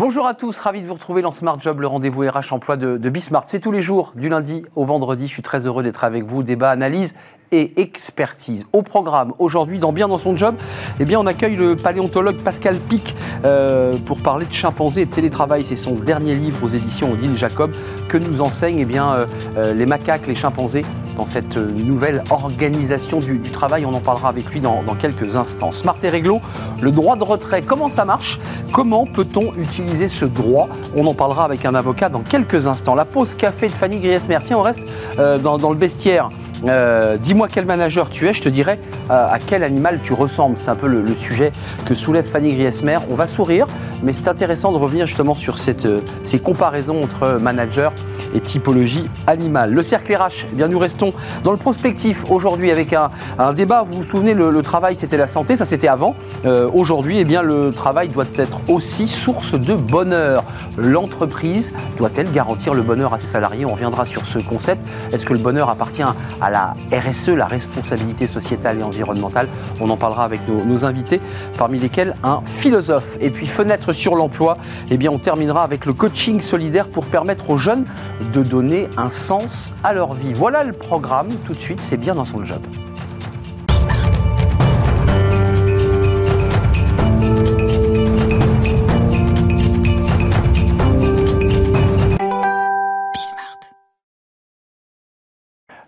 Bonjour à tous, ravi de vous retrouver dans Smart Job, le rendez-vous RH emploi de, de Bismart. C'est tous les jours, du lundi au vendredi. Je suis très heureux d'être avec vous. Débat, analyse et expertise. Au programme, aujourd'hui, dans Bien dans son job, eh bien, on accueille le paléontologue Pascal Pic euh, pour parler de chimpanzés et de télétravail. C'est son dernier livre aux éditions Odile Jacob que nous enseignent eh bien, euh, euh, les macaques, les chimpanzés dans cette nouvelle organisation du, travail. On en parlera avec lui dans, quelques instants. Smart et réglo, le droit de retrait, comment ça marche? Comment peut-on utiliser ce droit? On en parlera avec un avocat dans quelques instants. La pause café de Fanny Griesmer. Tiens, on reste dans, le bestiaire. Euh, dis-moi quel manager tu es, je te dirai euh, à quel animal tu ressembles. C'est un peu le, sujet que soulève Fanny Griesmer. On va sourire, mais c'est intéressant de revenir justement sur euh, ces comparaisons entre manager et typologie animale. Le cercle RH, eh bien nous restons dans le prospectif aujourd'hui avec un, débat. Vous vous souvenez, le, le travail c'était la santé, ça c'était avant. Euh, aujourd'hui, eh bien le travail doit être aussi source de bonheur. L'entreprise doit-elle garantir le bonheur à ses salariés? On reviendra sur ce concept. Est-ce que le bonheur appartient à la RSE, la responsabilité sociétale et environnementale. On en parlera avec nos, nos, invités, parmi lesquels un philosophe. Et puis fenêtre sur l'emploi, eh bien on terminera avec le coaching solidaire pour permettre aux jeunes de donner un sens à leur vie. Voilà le programme, tout de suite, c'est bien dans son job.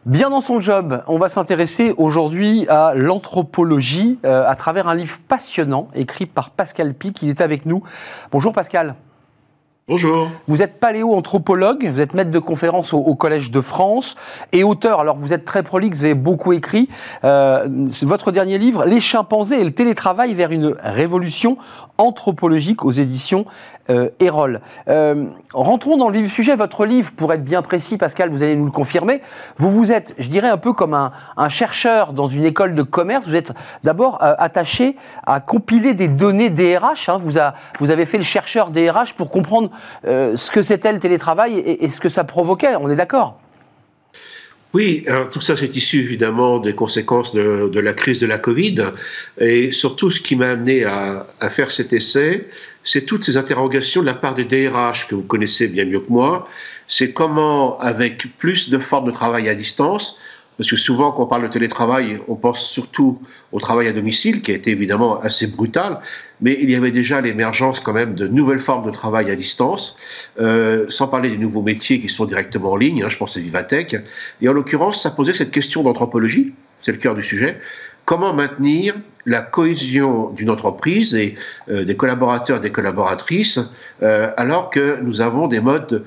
Bien dans son job, on va s'intéresser aujourd'hui à l'anthropologie euh, à travers un livre passionnant écrit par Pascal Pic. Il est avec nous. Bonjour Pascal. Bonjour. Vous êtes paléo-anthropologue, vous êtes maître de conférence au, au, Collège de France et auteur. Alors vous êtes très prolixe, vous avez beaucoup écrit. Euh, votre dernier livre, Les chimpanzés et le télétravail vers une révolution anthropologique aux éditions euh. Euh, rentrons dans le vif du sujet. Votre livre, pour être bien précis, Pascal, vous allez nous le confirmer. Vous vous êtes, je dirais, un peu comme un, chercheur dans une école de commerce. Vous êtes d'abord euh, attaché à compiler des données DRH. Hein. Vous, avez fait le chercheur DRH pour comprendre euh, ce que c'était le télétravail et, ce que ça provoquait. On est d'accord? Oui, tout ça c'est issu évidemment des conséquences de, la crise de la Covid et surtout ce qui m'a amené à, faire cet essai, c'est toutes ces interrogations de la part des DRH que vous connaissez bien mieux que moi. C'est comment, avec plus de formes de travail à distance, parce que souvent, quand on parle de télétravail, on pense surtout au travail à domicile, qui a été évidemment assez brutal, mais il y avait déjà l'émergence quand même de nouvelles formes de travail à distance, euh, sans parler des nouveaux métiers qui sont directement en ligne, hein, je pense à Vivatech. Et en l'occurrence, ça posait cette question d'anthropologie, c'est le cœur du sujet. Comment maintenir la cohésion d'une entreprise et euh, des collaborateurs et des collaboratrices euh, alors que nous avons des modes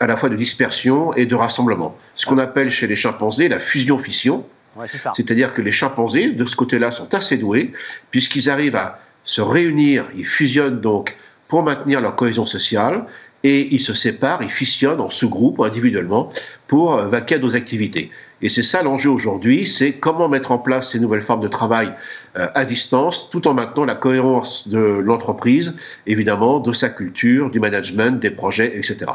à la fois de dispersion et de rassemblement. Ce qu'on appelle chez les chimpanzés la fusion-fission. Ouais, C'est-à-dire que les chimpanzés, de ce côté-là, sont assez doués, puisqu'ils arrivent à se réunir, ils fusionnent donc pour maintenir leur cohésion sociale, et ils se séparent, ils fusionnent en sous-groupes ou individuellement pour vaquer à nos activités. Et c'est ça l'enjeu aujourd'hui, c'est comment mettre en place ces nouvelles formes de travail euh, à distance, tout en maintenant la cohérence de l'entreprise, évidemment, de sa culture, du management, des projets, etc.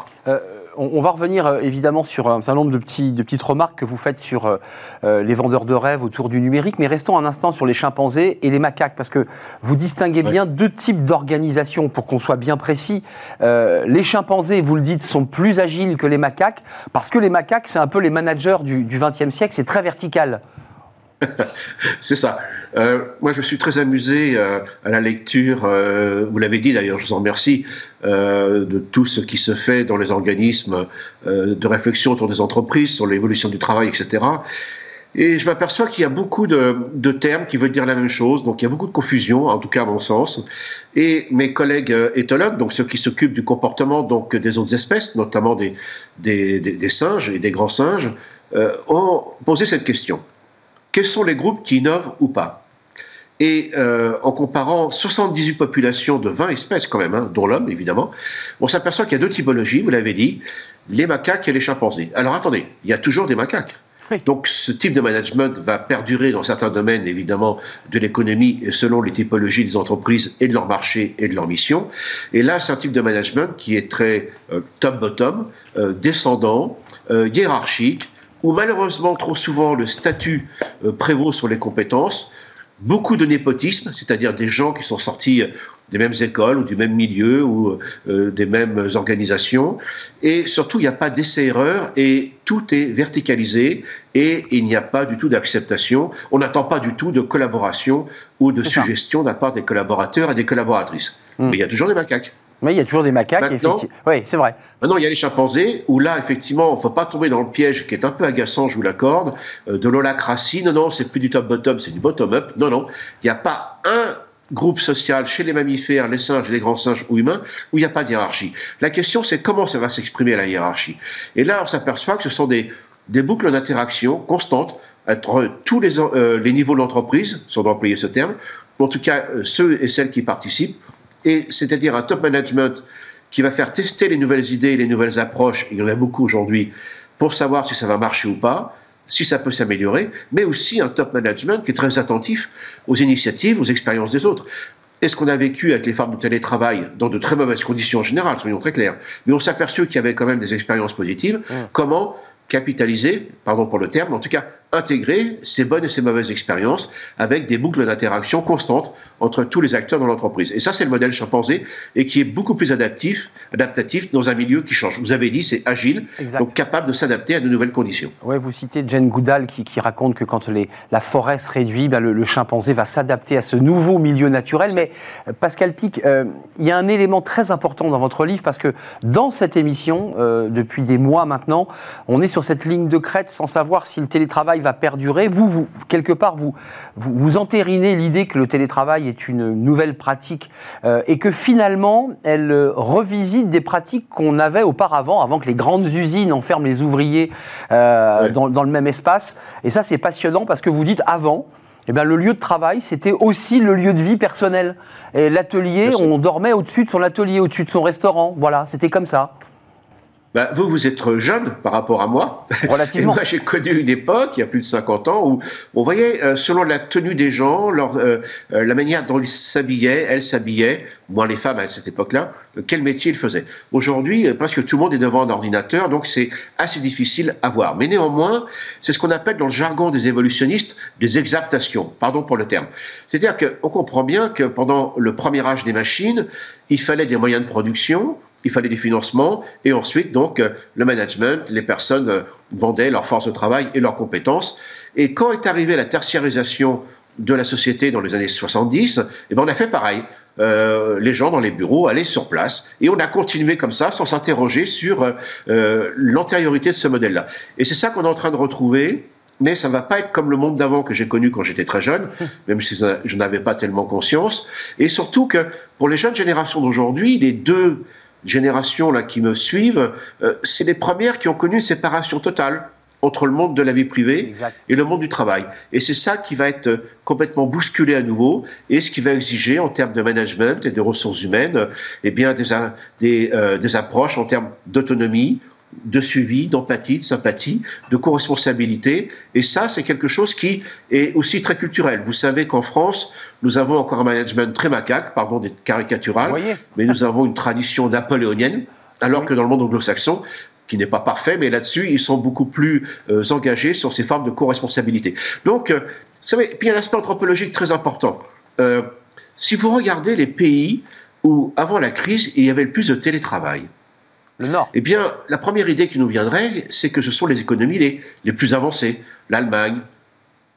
on, va revenir euh, évidemment sur un certain nombre de, petits, de petites remarques que vous faites sur euh, les vendeurs de rêves autour du numérique, mais restons un instant sur les chimpanzés et les macaques, parce que vous distinguez bien deux types d'organisation, pour qu'on soit bien précis. Euh, les chimpanzés, vous le dites, sont plus agiles que les macaques, parce que les macaques, c'est un peu les managers du XXe siècle, c'est très vertical. c'est ça. Euh, moi, je suis très amusé euh, à la lecture, euh, vous l'avez dit d'ailleurs, je vous en remercie, de tout ce qui se fait dans les organismes de réflexion autour des entreprises, sur l'évolution du travail, etc. Et je m'aperçois qu'il y a beaucoup de, termes qui veulent dire la même chose, donc il y a beaucoup de confusion, en tout cas à mon sens. Et mes collègues éthologues, donc ceux qui s'occupent du comportement donc des autres espèces, notamment des singes et des grands singes, ont posé cette question quels sont les groupes qui innovent ou pas Et euh, en comparant 78 populations de 20 espèces quand même, hein, dont l'homme évidemment, on s'aperçoit qu'il y a deux typologies, vous l'avez dit, les macaques et les chimpanzés. Alors attendez, il y a toujours des macaques. Oui. Donc ce type de management va perdurer dans certains domaines évidemment de l'économie selon les typologies des entreprises et de leur marché et de leur mission. Et là, c'est un type de management qui est très euh, top-bottom, euh, descendant, hiérarchique, où malheureusement trop souvent le statut euh, prévaut sur les compétences, beaucoup de népotisme, c'est-à-dire des gens qui sont sortis des mêmes écoles ou du même milieu ou euh, des mêmes organisations. Et surtout, il n'y a pas d'essai-erreur et tout est verticalisé et il n'y a pas du tout d'acceptation. On n'attend pas du tout de collaboration ou de suggestion de la part des collaborateurs et des collaboratrices. Hmm. Mais il y a toujours des macaques. Il y a toujours des macaques. oui, c'est vrai. Maintenant, il y a les chimpanzés, où là, effectivement, il ne faut pas tomber dans le piège qui est un peu agaçant, je vous l'accorde, euh, de l'holacratie. Non, non, c'est plus du top-bottom, c'est du bottom-up. Non, non, il n'y a pas un groupe social chez les mammifères, les singes, les grands singes ou humains, où il n'y a pas de hiérarchie. La question, c'est comment ça va s'exprimer la hiérarchie. Et là, on s'aperçoit que ce sont des, des boucles d'interaction constantes entre tous les, euh, les niveaux de l'entreprise, si on doit employer ce terme, ou en tout cas euh, ceux et celles qui participent, et c'est-à-dire un top management qui va faire tester les nouvelles idées, les nouvelles approches, il y en a beaucoup aujourd'hui, pour savoir si ça va marcher ou pas, si ça peut s'améliorer, mais aussi un top management qui est très attentif aux initiatives, aux expériences des autres. Et ce qu'on a vécu avec les femmes de télétravail dans de très mauvaises conditions en général, soyons très clairs, mais on s'est aperçu qu'il y avait quand même des expériences positives. Mmh. Comment capitaliser, pardon pour le terme, en tout cas intégrer ces bonnes et ces mauvaises expériences avec des boucles d'interaction constantes entre tous les acteurs dans l'entreprise. Et ça, c'est le modèle chimpanzé et qui est beaucoup plus adaptif, adaptatif dans un milieu qui change. Vous avez dit, c'est agile, donc capable de s'adapter à de nouvelles conditions. Oui, vous citez Jane Goodall qui, raconte que quand les, la forêt se réduit, ben le, chimpanzé va s'adapter à ce nouveau milieu naturel. Mais euh, Pascal Pic, euh, il y a un élément très important dans votre livre parce que dans cette émission, euh, depuis des mois maintenant, on est sur cette ligne de crête sans savoir si le télétravail va perdurer. Vous, vous quelque part, vous, vous, entérinez l'idée que le télétravail est une nouvelle pratique euh, et que finalement, elle euh, revisite des pratiques qu'on avait auparavant, avant que les grandes usines enferment les ouvriers euh, dans, dans, le même espace. Et ça, c'est passionnant parce que vous dites avant, eh bien, le lieu de travail, c'était aussi le lieu de vie personnel. Et l'atelier, on dormait au-dessus de son atelier, au-dessus de son restaurant. Voilà, c'était comme ça. Bah, vous, vous êtes jeune par rapport à moi. Relativement. moi, j'ai connu une époque, il y a plus de 50 ans, où on voyait, euh, selon la tenue des gens, leur, euh, euh, la manière dont ils s'habillaient, elles s'habillaient, moins les femmes à cette époque-là, quel métier ils faisaient. Aujourd'hui, presque tout le monde est devant un ordinateur, donc c'est assez difficile à voir. Mais néanmoins, c'est ce qu'on appelle dans le jargon des évolutionnistes des exaptations. Pardon pour le terme. C'est-à-dire qu'on comprend bien que pendant le premier âge des machines, il fallait des moyens de production, il fallait des financements et ensuite donc euh, le management, les personnes euh, vendaient leur force de travail et leurs compétences. Et quand est arrivée la tertiarisation de la société dans les années 70, eh ben on a fait pareil. Euh, les gens dans les bureaux allaient sur place et on a continué comme ça sans s'interroger sur l'antériorité de ce modèle-là. Et c'est ça qu'on est en train de retrouver mais ça ne va pas être comme le monde d'avant que j'ai connu quand j'étais très jeune, même si je n'avais pas tellement conscience. Et surtout que pour les jeunes générations d'aujourd'hui, les deux générations là qui me suivent, euh, c'est les premières qui ont connu une séparation totale entre le monde de la vie privée et le monde du travail. Et c'est ça qui va être complètement bousculé à nouveau et ce qui va exiger en termes de management et de ressources humaines eh bien des, des, euh, des approches en termes d'autonomie, de suivi, d'empathie, de sympathie, de co-responsabilité. Et ça, c'est quelque chose qui est aussi très culturel. Vous savez qu'en France, nous avons encore un management très macaque, pardon d'être caricatural, mais nous avons une tradition napoléonienne, alors que dans le monde anglo-saxon, qui n'est pas parfait, mais là-dessus, ils sont beaucoup plus euh, engagés sur ces formes de co-responsabilité. Donc, euh, vous savez, puis il y a un aspect anthropologique très important. Euh, si vous regardez les pays où, avant la crise, il y avait le plus de télétravail, eh bien, la première idée qui nous viendrait, c'est que ce sont les économies les, les plus avancées. L'Allemagne,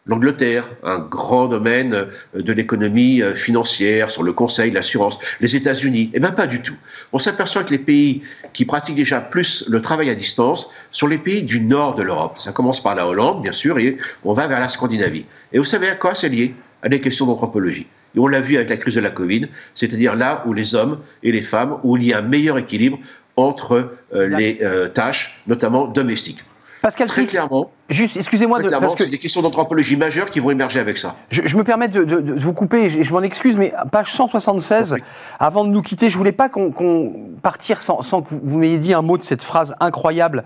l'Angleterre, un grand domaine euh, de l'économie euh, financière, sur le conseil, l'assurance, les États-Unis. Eh bien, pas du tout. On s'aperçoit que les pays qui pratiquent déjà plus le travail à distance sont les pays du nord de l'Europe. Ça commence par la Hollande, bien sûr, et on va vers la Scandinavie. Et vous savez à quoi c'est lié À des questions d'anthropologie. Et on l'a vu avec la crise de la Covid, c'est-à-dire là où les hommes et les femmes, où il y a un meilleur équilibre entre euh, les euh, tâches, notamment domestiques. Pascal Très clairement. Juste, excusez-moi de. Parce que des questions d'anthropologie majeures qui vont émerger avec ça. Je, me permets de, vous couper, et je, m'en excuse, mais page 176, avant de nous quitter, je voulais pas qu'on partir sans, sans, que vous m'ayez dit un mot de cette phrase incroyable,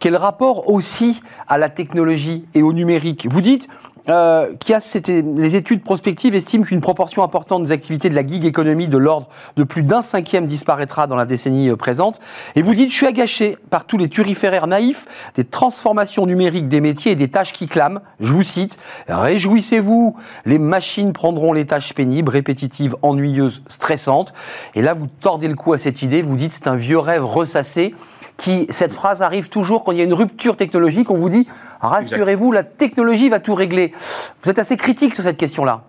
quel rapport aussi à la technologie et au numérique? Vous dites, euh, qui a les études prospectives estiment qu'une proportion importante des activités de la gig économie de l'ordre de plus d'un cinquième disparaîtra dans la décennie euh, présente. Et vous dites, je suis agaché par tous les turiféraires naïfs des transformations numériques des et des tâches qui clament. Je vous cite, Réjouissez-vous, les machines prendront les tâches pénibles, répétitives, ennuyeuses, stressantes. Et là, vous tordez le cou à cette idée, vous dites c'est un vieux rêve ressassé. Qui, cette phrase arrive toujours quand il y a une rupture technologique. On vous dit, rassurez-vous, la technologie va tout régler. Vous êtes assez critique sur cette question-là.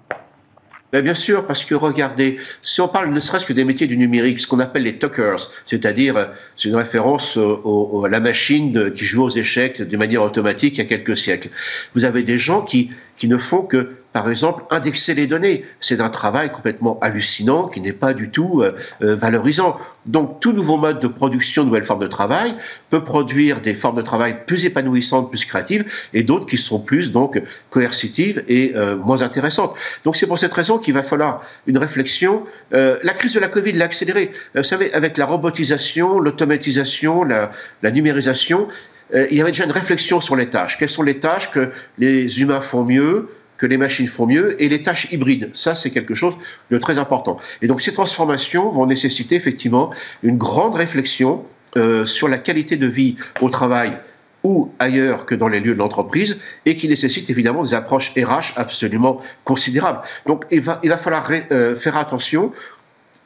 Ben, bien sûr, parce que regardez, si on parle ne serait-ce que des métiers du numérique, ce qu'on appelle les talkers, c'est-à-dire, euh, c'est une référence à la machine qui joue aux échecs de manière automatique il y a quelques siècles. Vous avez des gens qui, qui ne font que par exemple, indexer les données. C'est un travail complètement hallucinant qui n'est pas du tout euh, euh, valorisant. Donc, tout nouveau mode de production, nouvelle forme de travail, peut produire des formes de travail plus épanouissantes, plus créatives, et d'autres qui sont plus donc coercitives et euh, moins intéressantes. Donc, c'est pour cette raison qu'il va falloir une réflexion. la crise de la Covid l'a accéléré. vous savez, avec la robotisation, l'automatisation, la, la numérisation, il y avait déjà une réflexion sur les tâches. Quelles sont les tâches que les humains font mieux que les machines font mieux, et les tâches hybrides. Ça, c'est quelque chose de très important. Et donc ces transformations vont nécessiter effectivement une grande réflexion euh, sur la qualité de vie au travail ou ailleurs que dans les lieux de l'entreprise, et qui nécessite évidemment des approches RH absolument considérables. Donc il va, il va falloir euh, faire attention.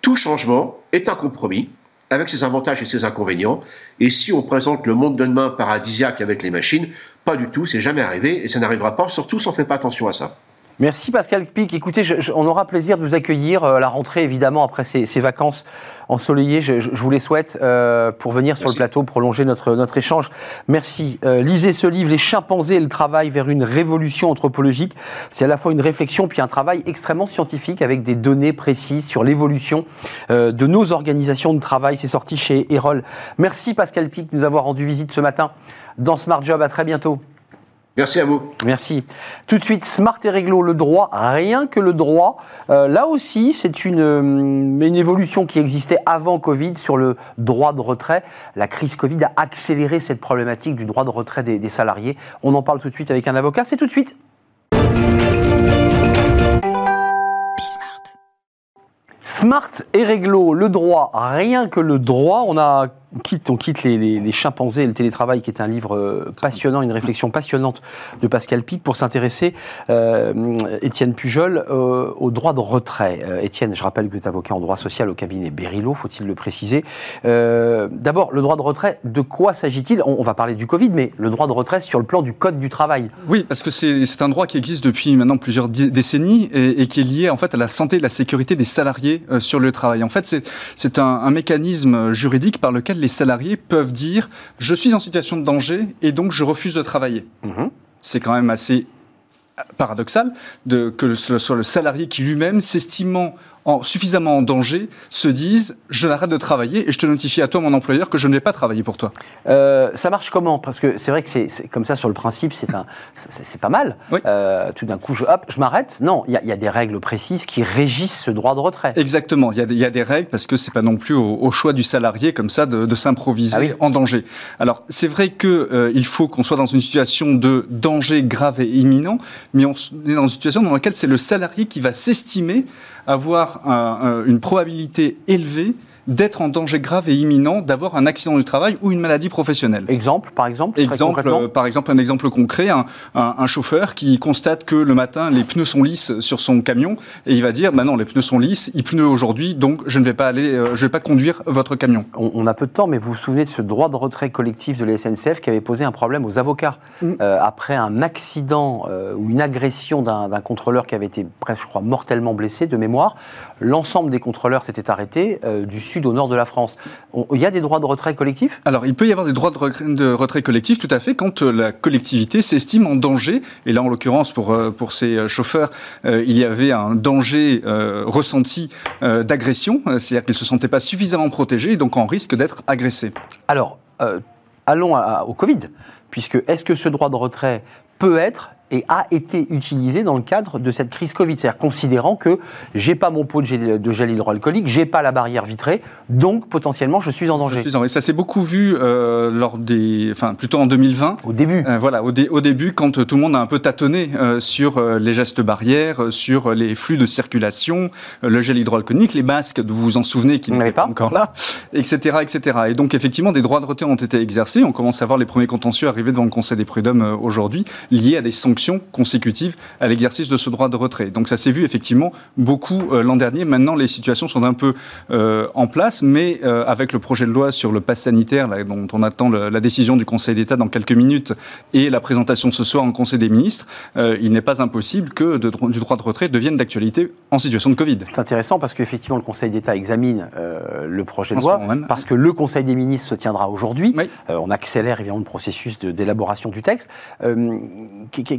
Tout changement est un compromis avec ses avantages et ses inconvénients. Et si on présente le monde de demain paradisiaque avec les machines, pas du tout, c'est jamais arrivé et ça n'arrivera pas, surtout si on ne fait pas attention à ça. Merci Pascal Pic. Écoutez, on aura plaisir de vous accueillir à euh, la rentrée, évidemment, après ces, vacances ensoleillées. Je, vous les souhaite euh, pour venir sur le plateau, prolonger notre, notre échange. Merci. Euh, lisez ce livre, Les chimpanzés et le travail vers une révolution anthropologique. C'est à la fois une réflexion puis un travail extrêmement scientifique avec des données précises sur l'évolution de nos organisations de travail. C'est sorti chez Erol. Merci Pascal Pic de nous avoir rendu visite ce matin dans Smart Job. À très bientôt. Merci à vous. Merci. Tout de suite, Smart et Réglo, le droit, rien que le droit. Euh, là aussi, c'est une, euh, une évolution qui existait avant Covid sur le droit de retrait. La crise Covid a accéléré cette problématique du droit de retrait des, des salariés. On en parle tout de suite avec un avocat. C'est tout de suite. Smart et réglo, le droit, rien que le droit. On a on quitte, les, chimpanzés et le télétravail, qui est un livre euh, passionnant, une réflexion passionnante de Pascal Pic, pour s'intéresser, euh, Étienne Pujol, euh, au droit de retrait. Étienne, je rappelle que vous êtes avocat en droit social au cabinet Berilo, faut-il le préciser. D'abord, le droit de retrait, de quoi s'agit-il? On, va parler du Covid, mais le droit de retrait sur le plan du Code du travail. Oui, parce que c'est un droit qui existe depuis maintenant plusieurs décennies et, qui est lié en fait à la santé et la sécurité des salariés sur le travail. En fait, c'est un, un mécanisme juridique par lequel les salariés peuvent dire je suis en situation de danger et donc je refuse de travailler. Mhm. C'est quand même assez paradoxal de, que ce soit le salarié qui lui-même, s'estimant suffisamment en danger se disent je l'arrête de travailler et je te notifie à toi, mon employeur, que je ne vais pas travailler pour toi euh, Ça marche comment? Parce que c'est vrai que c'est comme ça sur le principe, c'est pas mal. Euh, tout d'un coup, je, hop, je m'arrête. Non, il y, a des règles précises qui régissent ce droit de retrait. Exactement, il y, a des règles parce que c'est pas non plus au, choix du salarié comme ça de, s'improviser ah en danger. Alors c'est vrai qu'il euh, faut qu'on soit dans une situation de danger grave et imminent, mais on est dans une situation dans laquelle c'est le salarié qui va s'estimer avoir une probabilité élevée d'être en danger grave et imminent d'avoir un accident du travail ou une maladie professionnelle. Exemple, par exemple Exemple, euh, par exemple, un exemple concret, un, un, chauffeur qui constate que le matin, les pneus sont lisses sur son camion et il va dire, bah non, les pneus sont lisses, il pleut aujourd'hui, donc je ne vais pas aller, euh, je vais pas conduire votre camion. On, a peu de temps, mais vous vous souvenez de ce droit de retrait collectif de la SNCF qui avait posé un problème aux avocats mm. euh, après un accident ou une agression d'un contrôleur qui avait été, bref, je crois, mortellement blessé de mémoire. L'ensemble des contrôleurs s'étaient arrêtés du sud au nord de la France. il y a des droits de retrait collectifs? Alors, il peut y avoir des droits de retrait, de retrait collectif, tout à fait, quand euh, la collectivité s'estime en danger. Et là, en l'occurrence, pour, euh, pour ces euh, chauffeurs, il y avait un danger ressenti d'agression, c'est-à-dire qu'ils ne se sentaient pas suffisamment protégés et donc en risque d'être agressés. Alors, allons au Covid, puisque est-ce que ce droit de retrait peut être et a été utilisé dans le cadre de cette crise Covid. C'est-à-dire considérant que j'ai pas mon pot de gel, de gel hydroalcoolique, j'ai pas la barrière vitrée, donc potentiellement je suis en danger. Je suis en... Ça s'est beaucoup vu euh, lors des, enfin plutôt en 2020. Au début. Euh, voilà, au, au, début, quand tout le monde a un peu tâtonné euh, sur euh, les gestes barrières, sur les flux de circulation, euh, le gel hydroalcoolique, les masques, vous vous en souvenez, qui n'étaient pas encore là, etc., etc. Et donc effectivement, des droits de retrait ont été exercés. On commence à voir les premiers contentieux arriver devant le Conseil des prud'hommes aujourd'hui, liés à des sanctions consécutives à l'exercice de ce droit de retrait. Donc ça s'est vu effectivement beaucoup euh, l'an dernier. Maintenant, les situations sont un peu euh, en place, mais euh, avec le projet de loi sur le pass sanitaire, là, dont on attend le, la décision du Conseil d'État dans quelques minutes, et la présentation ce soir en Conseil des ministres, euh, il n'est pas impossible que de, du droit de retrait devienne d'actualité en situation de Covid. C'est intéressant parce qu'effectivement, le Conseil d'État examine le projet de loi, parce que le Conseil des ministres se tiendra aujourd'hui. Oui. on accélère évidemment le processus d'élaboration du texte.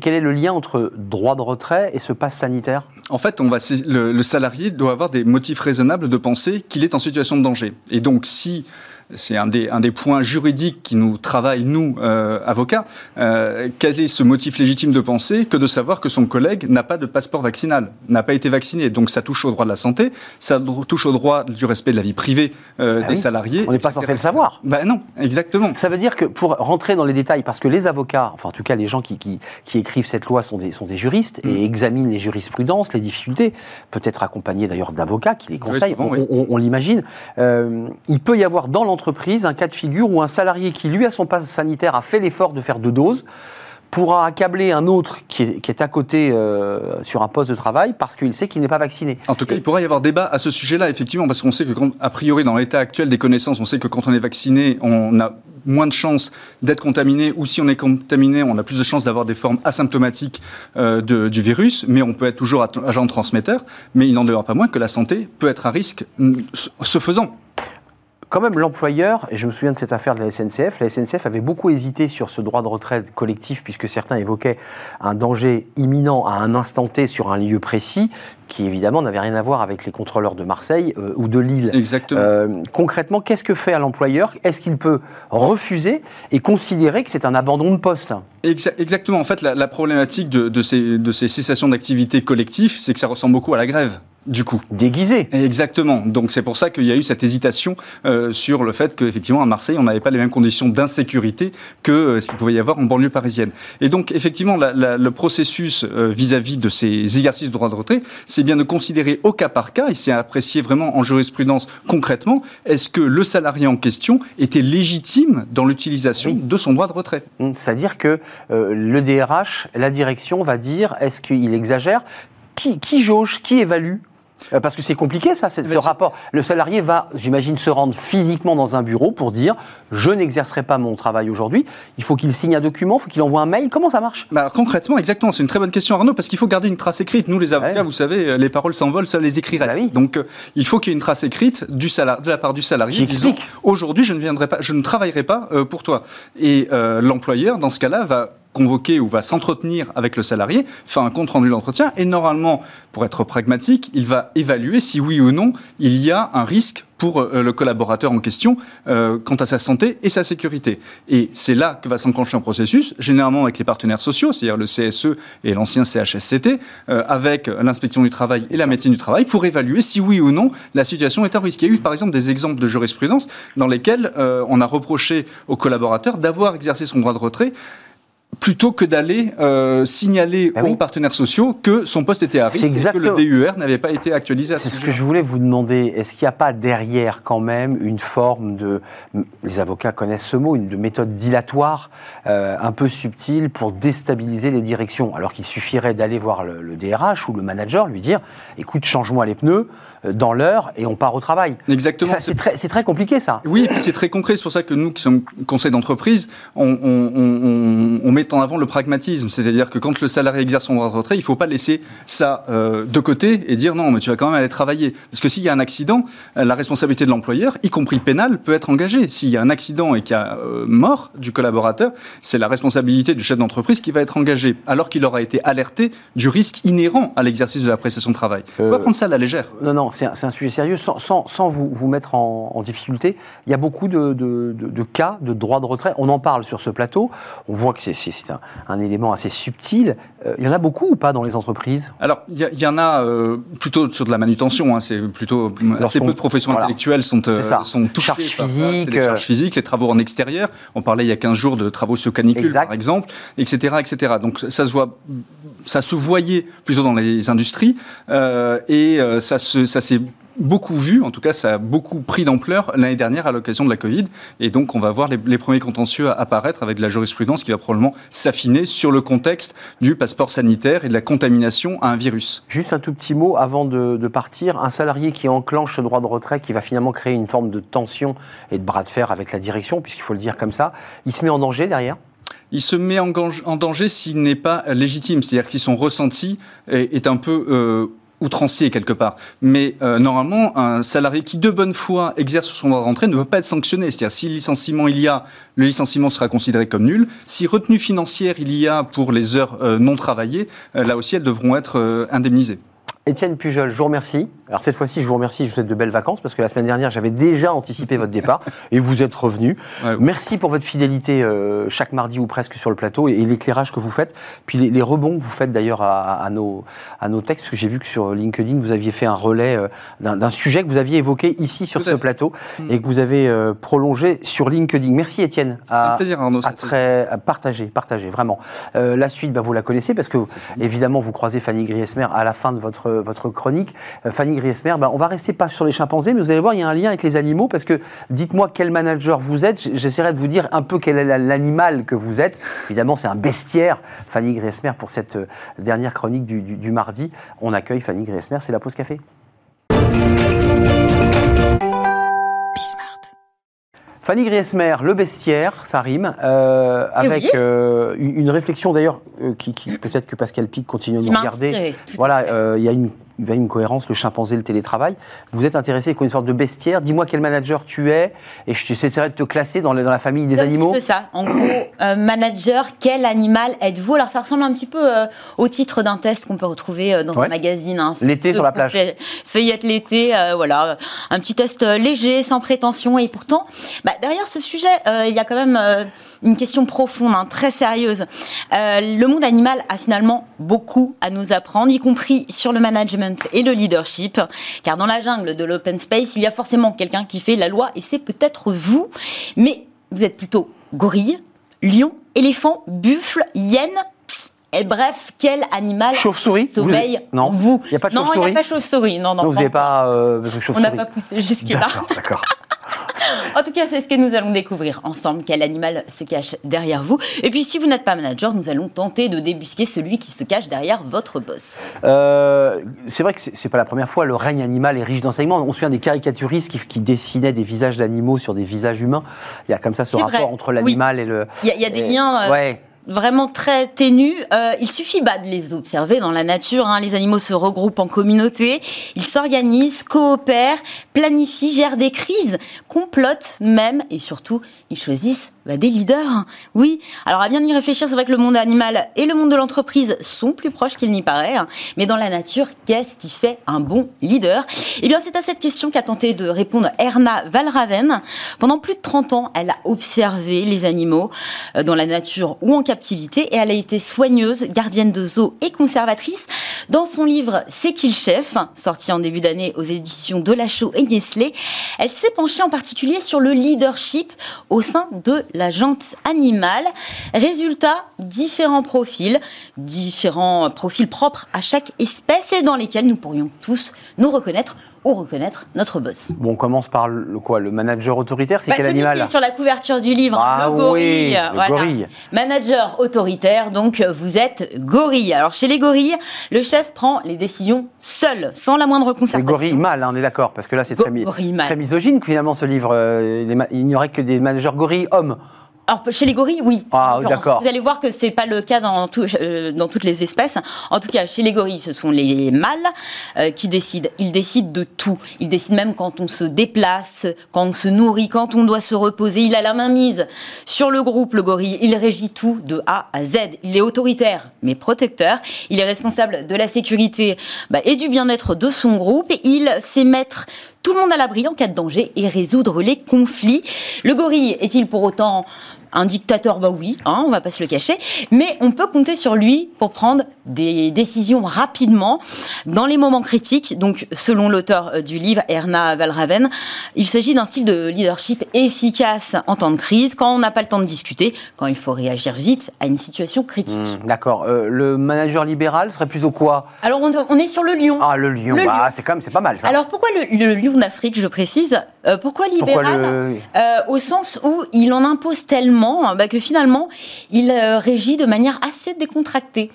Quel est le lien entre droit de retrait et ce passe sanitaire? En fait, on va, le, le salarié doit avoir des motifs raisonnables de penser qu'il est en situation de danger. Et donc, si c'est un des, un des points juridiques qui nous travaille, nous, euh, avocats. Euh, quel est ce motif légitime de penser que de savoir que son collègue n'a pas de passeport vaccinal, n'a pas été vacciné? Donc ça touche au droit de la santé, ça touche au droit du respect de la vie privée euh, bah des oui. salariés. On n'est pas censé le savoir. Ben non, exactement. Ça veut dire que pour rentrer dans les détails, parce que les avocats, enfin en tout cas les gens qui, qui, qui écrivent cette loi sont des, sont des juristes mmh. et examinent les jurisprudences, les difficultés, peut-être accompagnés d'ailleurs d'avocats qui les conseillent, oui, on, on, on l'imagine. Il peut y avoir dans entreprise un cas de figure où un salarié qui, lui, à son passe sanitaire, a fait l'effort de faire deux doses, pourra accabler un autre qui est, qui est à côté euh, sur un poste de travail parce qu'il sait qu'il n'est pas vacciné. En tout cas, il pourrait y avoir débat à ce sujet-là, effectivement, parce qu'on sait que, quand, a priori, dans l'état actuel des connaissances, on sait que quand on est vacciné, on a moins de chances d'être contaminé, ou si on est contaminé, on a plus de chances d'avoir des formes asymptomatiques euh, de, du virus, mais on peut être toujours agent transmetteur, mais il n'en demeure pas moins que la santé peut être à risque ce faisant quand même l'employeur, et je me souviens de cette affaire de la SNCF, la SNCF avait beaucoup hésité sur ce droit de retraite collectif, puisque certains évoquaient un danger imminent à un instant T sur un lieu précis, qui évidemment n'avait rien à voir avec les contrôleurs de Marseille euh, ou de Lille. Exactement. Euh, concrètement, qu'est-ce que fait à l'employeur? Est-ce qu'il peut refuser et considérer que c'est un abandon de poste? Exactement. En fait, la, la problématique de, de, ces, de ces cessations d'activité collectives, c'est que ça ressemble beaucoup à la grève du coup. Déguisé. Exactement. Donc c'est pour ça qu'il y a eu cette hésitation euh, sur le fait qu'effectivement à Marseille, on n'avait pas les mêmes conditions d'insécurité que euh, ce qu'il pouvait y avoir en banlieue parisienne. Et donc effectivement, la, la, le processus euh, vis-à-vis -vis de ces exercices de droit de retrait, c'est bien de considérer au cas par cas, et c'est apprécié vraiment en jurisprudence concrètement, est-ce que le salarié en question était légitime dans l'utilisation oui. de son droit de retrait? Hum, C'est-à-dire que euh, le DRH, la direction va dire, est-ce qu'il exagère? Qui, qui jauge, qui évalue? Parce que c'est compliqué, ça, ce rapport. Le salarié va, j'imagine, se rendre physiquement dans un bureau pour dire je n'exercerai pas mon travail aujourd'hui. Il faut qu'il signe un document, il faut qu'il envoie un mail. Comment ça marche? Bah, Concrètement, exactement. C'est une très bonne question, Arnaud, parce qu'il faut garder une trace écrite. Nous, les avocats, ouais. vous savez, les paroles s'envolent, seuls les écrits restent. Bah oui. Donc, euh, il faut qu'il y ait une trace écrite du salar de la part du salarié disant aujourd'hui, je ne viendrai pas, je ne travaillerai pas euh, pour toi. Et euh, l'employeur, dans ce cas-là, va convoquer ou va s'entretenir avec le salarié, faire un compte rendu d'entretien, et normalement, pour être pragmatique, il va évaluer si oui ou non il y a un risque pour euh, le collaborateur en question euh, quant à sa santé et sa sécurité. Et c'est là que va s'enclencher un processus, généralement avec les partenaires sociaux, c'est-à-dire le CSE et l'ancien CHSCT, euh, avec l'inspection du travail et la médecine du travail, pour évaluer si oui ou non la situation est à risque. Il y a eu par exemple des exemples de jurisprudence dans lesquels euh, on a reproché au collaborateur d'avoir exercé son droit de retrait plutôt que d'aller euh, signaler ah oui. aux partenaires sociaux que son poste était à risque et que le DUR n'avait pas été actualisé. C'est ce que je voulais vous demander. Est-ce qu'il n'y a pas derrière quand même une forme de, les avocats connaissent ce mot, une de méthode dilatoire euh, un peu subtile pour déstabiliser les directions, alors qu'il suffirait d'aller voir le, le, DRH ou le manager, lui dire, écoute, change-moi les pneus euh, dans l'heure et on part au travail. Exactement. C'est très, très, compliqué ça. Oui, c'est très concret. C'est pour ça que nous, qui sommes conseil d'entreprise, on, on, on, on met en avant le pragmatisme, c'est-à-dire que quand le salarié exerce son droit de retrait, il ne faut pas laisser ça euh, de côté et dire non, mais tu vas quand même aller travailler. Parce que s'il y a un accident, euh, la responsabilité de l'employeur, y compris pénale, peut être engagée. S'il y a un accident et qu'il y a euh, mort du collaborateur, c'est la responsabilité du chef d'entreprise qui va être engagée, alors qu'il aura été alerté du risque inhérent à l'exercice de la prestation de travail. On ne pas prendre ça à la légère. Non, non, c'est un, un, sujet sérieux. Sans, sans, sans vous, vous, mettre en, en, difficulté, il y a beaucoup de, de, de, de cas de droit de retrait. On en parle sur ce plateau. On voit que c'est c'est un, élément assez subtil. Euh, il y en a beaucoup ou pas dans les entreprises? Alors, il y, en a plutôt sur de la manutention. Hein, c'est plutôt assez peu de professions intellectuelles sont, sont touchées charges physiques, les charges physiques, les travaux en extérieur. On parlait il y a 15 jours de travaux sur canicule, par exemple, etc., etc. Donc ça se voit ça se voyait plutôt dans les industries et ça, ça s'est beaucoup vu, en tout cas ça a beaucoup pris d'ampleur l'année dernière à l'occasion de la Covid. Et donc on va voir les, premiers contentieux apparaître avec de la jurisprudence qui va probablement s'affiner sur le contexte du passeport sanitaire et de la contamination à un virus. Juste un tout petit mot avant de, partir. Un salarié qui enclenche ce droit de retrait, qui va finalement créer une forme de tension et de bras de fer avec la direction, puisqu'il faut le dire comme ça, il se met en danger derrière? Il se met en, danger s'il n'est pas légitime, c'est-à-dire que si son ressenti est, un peu euh, outrancier quelque part. Mais euh, normalement, un salarié qui de bonne foi exerce son droit de rentrée ne peut pas être sanctionné. C'est-à-dire si licenciement il y a, le licenciement sera considéré comme nul. Si retenue financière il y a pour les heures euh, non travaillées, euh, là aussi elles devront être indemnisées. Étienne Pujol, je vous remercie. Alors cette fois-ci, je vous remercie, je vous souhaite de belles vacances parce que la semaine dernière, j'avais déjà anticipé votre départ et vous êtes revenu. Merci pour votre fidélité euh, chaque mardi ou presque sur le plateau et, l'éclairage que vous faites. Puis les, rebonds que vous faites d'ailleurs à, nos, à nos textes, parce que j'ai vu que sur LinkedIn, vous aviez fait un relais euh, d'un sujet que vous aviez évoqué ici sur ce plateau hmm. et que vous avez euh, prolongé sur LinkedIn. Merci Étienne. Un plaisir Arnaud. À, très, partager, partager, vraiment. la suite, bah, vous la connaissez parce que évidemment, vous croisez Fanny Griesmer à la fin de votre votre chronique. Euh, Fanny Griesmer, ben, on va rester pas sur les chimpanzés, mais vous allez voir, il y a un lien avec les animaux, parce que dites-moi quel manager vous êtes. J'essaierai de vous dire un peu quel est l'animal que vous êtes. Évidemment, c'est un bestiaire, Fanny Griesmer, pour cette euh, dernière chronique du, du mardi. On accueille Fanny Griesmer, c'est la pause café. Fanny Griesmer, Le Bestiaire, ça rime, euh, eh avec euh, une, réflexion d'ailleurs euh, qui, peut-être que Pascal Pic continue à nous regarder. Voilà, il y a une il y a une cohérence, le chimpanzé, le télétravail. Vous êtes intéressé par une sorte de bestiaire. Dis-moi quel manager tu es et je j'essaierai de te classer dans, dans la famille des animaux. C'est ça. En gros, euh, manager, quel animal êtes-vous? Alors ça ressemble un petit peu euh, au titre d'un test qu'on peut retrouver euh, dans un magazine. Hein. l'été sur la plage. Feuillette l'été, voilà. Un petit test léger, sans prétention. Et pourtant, bah, derrière ce sujet, il y a quand même une question profonde, hein, très sérieuse. le monde animal a finalement beaucoup à nous apprendre, y compris sur le management et le leadership. Car dans la jungle de l'open space, il y a forcément quelqu'un qui fait la loi et c'est peut-être vous. Mais vous êtes plutôt gorille, lion, éléphant, buffle, hyène et bref, quel animal Chauve-souris sommeille Non. Vous. Il n'y a pas de chauve-souris Non, il n'y a pas chauve-souris. Non, non. vous n'avez pas. Euh, On n'a pas poussé jusque-là. D'accord. En tout cas, c'est ce que nous allons découvrir ensemble. Quel animal se cache derrière vous Et puis, si vous n'êtes pas manager, nous allons tenter de débusquer celui qui se cache derrière votre boss. Euh, c'est vrai que c'est pas la première fois. Le règne animal est riche d'enseignements. On se souvient des caricaturistes qui, dessinaient des visages d'animaux sur des visages humains. Il y a comme ça ce rapport entre l'animal et le. Il y, a des liens. Euh, vraiment très ténus. Euh, il suffit bah, de les observer dans la nature. Hein. Les animaux se regroupent en communauté, ils s'organisent, coopèrent, planifient, gèrent des crises, complotent même et surtout, ils choisissent bah, des leaders. Oui, alors à bien y réfléchir, c'est vrai que le monde animal et le monde de l'entreprise sont plus proches qu'il n'y paraît. Hein. Mais dans la nature, qu'est-ce qui fait un bon leader? Eh bien, c'est à cette question qu'a tenté de répondre Erna Valraven. Pendant plus de 30 ans, elle a observé les animaux euh, dans la nature ou en captivité et elle a été soigneuse, gardienne de zoo et conservatrice. Dans son livre C'est qui le chef, sorti en début d'année aux éditions de Lachaud et Nestlé, elle s'est penchée en particulier sur le leadership au sein de la jante animale. Résultat, différents profils, différents profils propres à chaque espèce et dans lesquels nous pourrions tous nous reconnaître ou reconnaître notre boss. Bon, on commence par le quoi Le manager autoritaire, c'est bah, quel animal qui est sur la couverture du livre, ah, le gorille. Oui, le gorille. Manager autoritaire, donc vous êtes gorille. Alors chez les gorilles, le chef prend les décisions seul, sans la moindre concertation. Les gorilles mâles, hein, on est d'accord, parce que là c'est très, très, misogyne finalement ce livre. Euh, il n'y aurait que des managers gorilles hommes. Alors chez les gorilles, oui. Ah, d'accord. Vous allez voir que c'est pas le cas dans, euh, dans toutes les espèces. En tout cas, chez les gorilles, ce sont les mâles euh, qui décident. Ils décident de tout. Ils décident même quand on se déplace, quand on se nourrit, quand on doit se reposer. Il a la main mise sur le groupe, le gorille. Il régit tout de A à Z. Il est autoritaire, mais protecteur. Il est responsable de la sécurité bah, et du bien-être de son groupe. Il sait mettre tout le monde à l'abri en cas de danger et résoudre les conflits. Le gorille est-il pour autant un dictateur, bah oui, hein, on va pas se le cacher, mais on peut compter sur lui pour prendre des décisions rapidement dans les moments critiques. Donc, selon l'auteur euh, du livre, Erna Valraven, il s'agit d'un style de leadership efficace en temps de crise, quand on n'a pas le temps de discuter, quand il faut réagir vite à une situation critique. Hmm, d'accord. Euh, le manager libéral serait plutôt quoi? Alors, on, est sur le lion. Ah, le lion, bah, c'est quand même, c'est pas mal ça. Alors, pourquoi le, lion d'Afrique, je précise? Euh, Pourquoi libéral? Au sens où il en impose tellement bah, que finalement, il régit de manière assez décontractée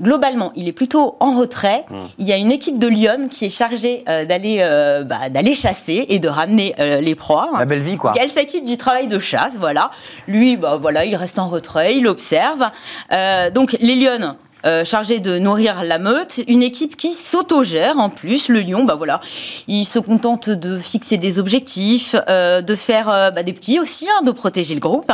globalement, il est plutôt en retrait. Mmh. Il y a une équipe de Lyon qui est chargée euh, d'aller euh, bah, d'aller chasser et de ramener euh, les proies. La belle vie, quoi. elle s'acquitte du travail de chasse, voilà. Lui, bah, voilà, il reste en retrait, il observe. donc, les lions euh, chargé de nourrir la meute, une équipe qui s'autogère en plus. Le lion, bah voilà, il se contente de fixer des objectifs, euh, de faire euh, bah, des petits aussi, hein, de protéger le groupe.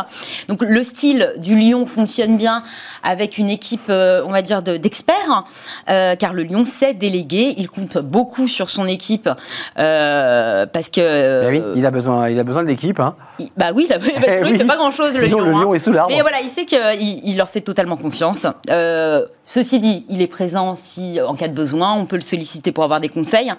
Donc le style du lion fonctionne bien avec une équipe, on va dire, d'experts, car le lion sait déléguer, il compte beaucoup sur son équipe parce que. Bah oui, il a besoin, il a besoin de l'équipe. Hein. Bah oui, il, a, eh fait pas grand chose le lion. le lion hein. est sous l'arbre. Mais voilà, il sait qu'il il leur fait totalement confiance. Ceci dit, il est présent si, en cas de besoin, on peut le solliciter pour avoir des conseils.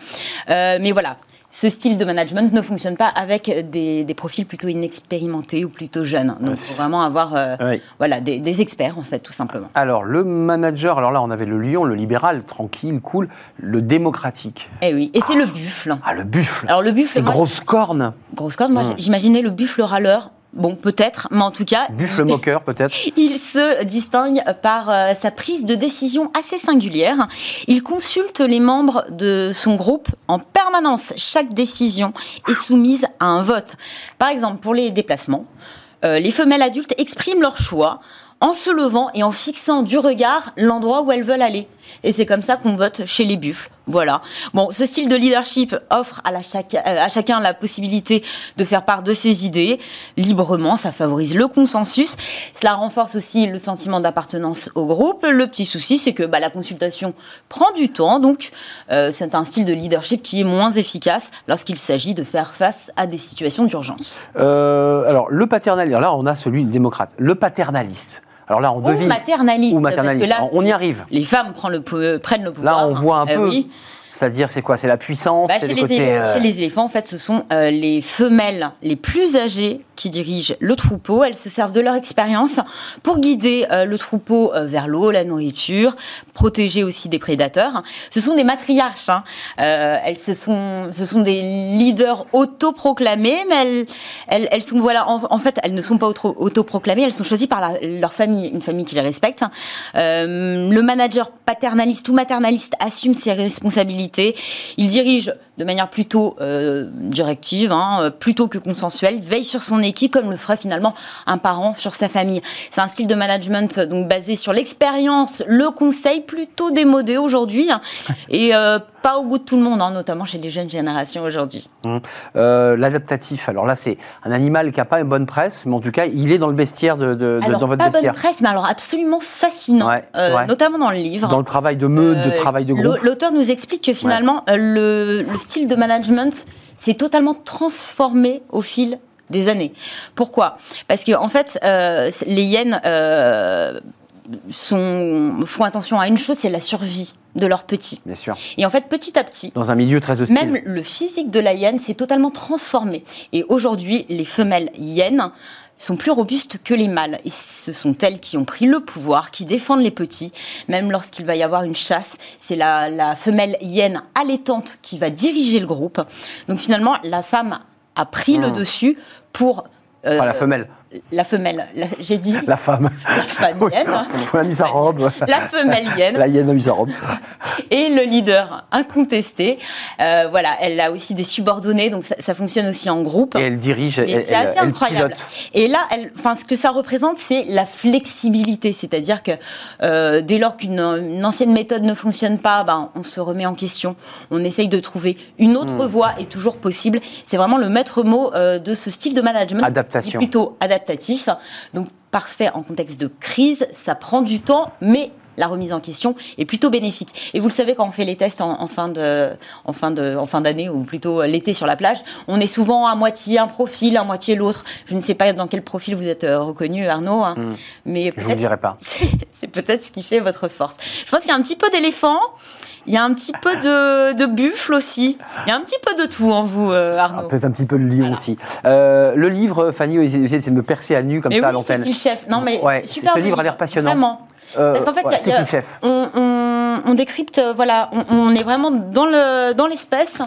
Euh, mais voilà, ce style de management ne fonctionne pas avec des, profils plutôt inexpérimentés ou plutôt jeunes. Donc, il faut vraiment avoir euh, voilà, des, experts, en fait, tout simplement. Alors, le manager, alors là, on avait le lion, le libéral, tranquille, cool, le démocratique. Eh oui, et c'est le buffle. Ah, le buffle Alors, le buffle. C'est grosse corne. Grosse corne, moi, hmm. j'imaginais le buffle râleur Bon, peut-être, mais en tout cas. Buffle moqueur, peut-être. Il se distingue par euh, sa prise de décision assez singulière. Il consulte les membres de son groupe en permanence. Chaque décision est soumise à un vote. Par exemple, pour les déplacements, euh, les femelles adultes expriment leur choix en se levant et en fixant du regard l'endroit où elles veulent aller. Et c'est comme ça qu'on vote chez les buffles. Voilà. Bon, ce style de leadership offre euh, à, chacun la possibilité de faire part de ses idées librement. Ça favorise le consensus. Cela renforce aussi le sentiment d'appartenance au groupe. Le petit souci, c'est que bah, la consultation prend du temps. Donc, euh, c'est un style de leadership qui est moins efficace lorsqu'il s'agit de faire face à des situations d'urgence. Euh, alors, le paternaliste, là, on a celui, le démocrate. Le paternaliste. Alors là, on devine. Ou maternaliste. Ou maternaliste. on y arrive. Les femmes prennent le, prennent le pouvoir. Là, on voit un eh peu. C'est-à-dire, c'est quoi? C'est la puissance bah, chez, les euh, chez, les éléphants, en fait, ce sont euh, les femelles les plus âgées qui dirigent le troupeau. Elles se servent de leur expérience pour guider euh, le troupeau vers l'eau, la nourriture, protéger aussi des prédateurs. Ce sont des matriarches. Hein. elles ce sont, ce sont des leaders autoproclamés, mais elles, elles, sont voilà. En, fait, elles ne sont pas autoproclamées. Elles sont choisies par leur famille, une famille qui les respecte. le manager paternaliste ou maternaliste assume ses responsabilités il dirige de manière plutôt euh, directive, hein, plutôt que consensuelle, veille sur son équipe comme le ferait finalement un parent sur sa famille. C'est un style de management donc basé sur l'expérience, le conseil, plutôt démodé aujourd'hui hein, et euh, pas au goût de tout le monde, hein, notamment chez les jeunes générations aujourd'hui. Mmh. Euh, l'adaptatif, alors là c'est un animal qui n'a pas une bonne presse, mais en tout cas il est dans le bestiaire de, de, alors, dans votre pas bonne presse, mais alors absolument fascinant, notamment dans le livre. Dans le travail de meute, de travail de groupe. L'auteur nous explique que finalement le, le style de management s'est totalement transformé au fil des années. Pourquoi? Parce que en fait, euh, les hyènes euh, font attention à une chose, c'est la survie de leurs petits. Bien sûr. Et en fait, petit à petit, dans un milieu très hostile, même le physique de la hyène s'est totalement transformé. Et aujourd'hui, les femelles hyènes sont plus robustes que les mâles. Et ce sont elles qui ont pris le pouvoir, qui défendent les petits. Même lorsqu'il va y avoir une chasse, c'est la, femelle hyène allaitante qui va diriger le groupe. Donc finalement, la femme a pris le mmh. dessus pour... Euh, enfin, la femelle la femelle, j'ai dit. La femme. La femme hyène. Elle a mis sa robe. La femelle hyène. La hyène a mis sa robe. Et le leader incontesté. Euh, voilà, elle a aussi des subordonnés, donc ça, fonctionne aussi en groupe. Et elle dirige. C'est assez incroyable. Et là, elle, ce que ça représente, c'est la flexibilité. C'est-à-dire que euh, dès lors qu'une ancienne méthode ne fonctionne pas, ben, on se remet en question. On essaye de trouver une autre hmm. voie est toujours possible. C'est vraiment le maître mot euh, de ce style de management. Adaptation. Plutôt adaptation donc parfait en contexte de crise, ça prend du temps, mais la remise en question est plutôt bénéfique. Et vous le savez, quand on fait les tests en, fin de, en fin de, en fin d'année ou plutôt l'été sur la plage, on est souvent à moitié un profil, à moitié l'autre. Je ne sais pas dans quel profil vous êtes reconnu, Arnaud, hein, hmm. mais je vous dirai pas. C'est peut-être ce qui fait votre force. Je pense qu'il y a un petit peu d'éléphant. Il y a un petit peu de, buffle aussi. Il y a un petit peu de tout en vous, euh, Arnaud. Peut-être un petit peu de lion aussi. Euh, le livre, Fanny, essayez de me percer à nu comme ça à l'antenne. C'est chef? Non, mais super. Ce livre a l'air passionnant. Vraiment. Euh, Parce qu'en fait, c'est chef. On, on, décrypte, voilà, on, est vraiment dans le dans l'espèce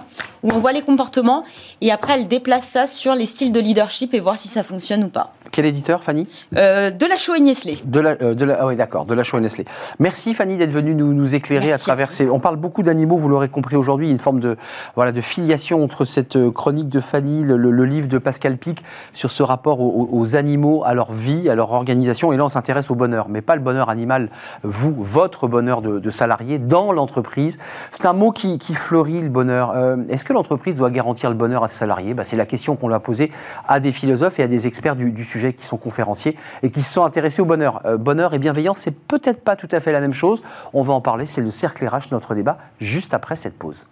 où on voit les comportements et après elle déplace ça sur les styles de leadership et voir si ça fonctionne ou pas. Quel éditeur, Fanny? Euh, De la Show et Nestlé. De la, euh, de la, ah oui, d'accord, de la Show et Nestlé. Merci Fanny d'être venue nous, nous éclairer à travers ces. On parle beaucoup d'animaux, vous l'aurez compris aujourd'hui, une forme de, voilà, de filiation entre cette euh, chronique de Fanny, le, le, livre de Pascal Pic sur ce rapport aux, animaux, à leur vie, à leur organisation. Et là, on s'intéresse au bonheur, mais pas le bonheur animal, vous, votre bonheur de, de salarié dans l'entreprise. C'est un mot qui, qui, fleurit, le bonheur. Est-ce que l'entreprise doit garantir le bonheur à ses salariés? Bah, C'est la question qu'on a posée à des philosophes et à des experts du, du sujet qui sont conférenciers et qui se sont intéressés au bonheur. Euh, bonheur et bienveillance, c'est peut-être pas tout à fait la même chose. On va en parler. C'est le cercle RH, notre débat, juste après cette pause.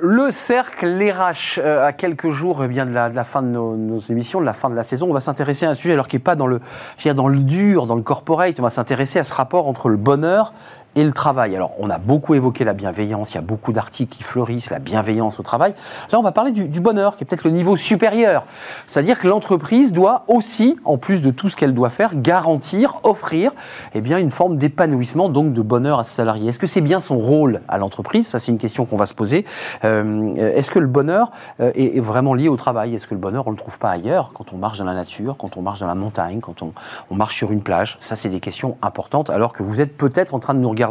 Le cercle, les euh, à quelques jours eh bien, de, la, fin de nos, émissions, de la fin de la saison, on va s'intéresser à un sujet alors qui n'est pas dans le, dans le dur, dans le corporate, on va s'intéresser à ce rapport entre le bonheur et le travail. Alors, on a beaucoup évoqué la bienveillance, il y a beaucoup d'articles qui fleurissent, la bienveillance au travail. Là, on va parler du, bonheur, qui est peut-être le niveau supérieur. C'est-à-dire que l'entreprise doit aussi, en plus de tout ce qu'elle doit faire, garantir, offrir eh bien, une forme d'épanouissement, donc de bonheur à ses salariés. Est-ce que c'est bien son rôle à l'entreprise? Ça, c'est une question qu'on va se poser. Euh, est-ce que le bonheur euh, est, vraiment lié au travail? Est-ce que le bonheur, on ne le trouve pas ailleurs, quand on marche dans la nature, quand on marche dans la montagne, quand on, on marche sur une plage? Ça, c'est des questions importantes, alors que vous êtes peut-être en train de nous regarder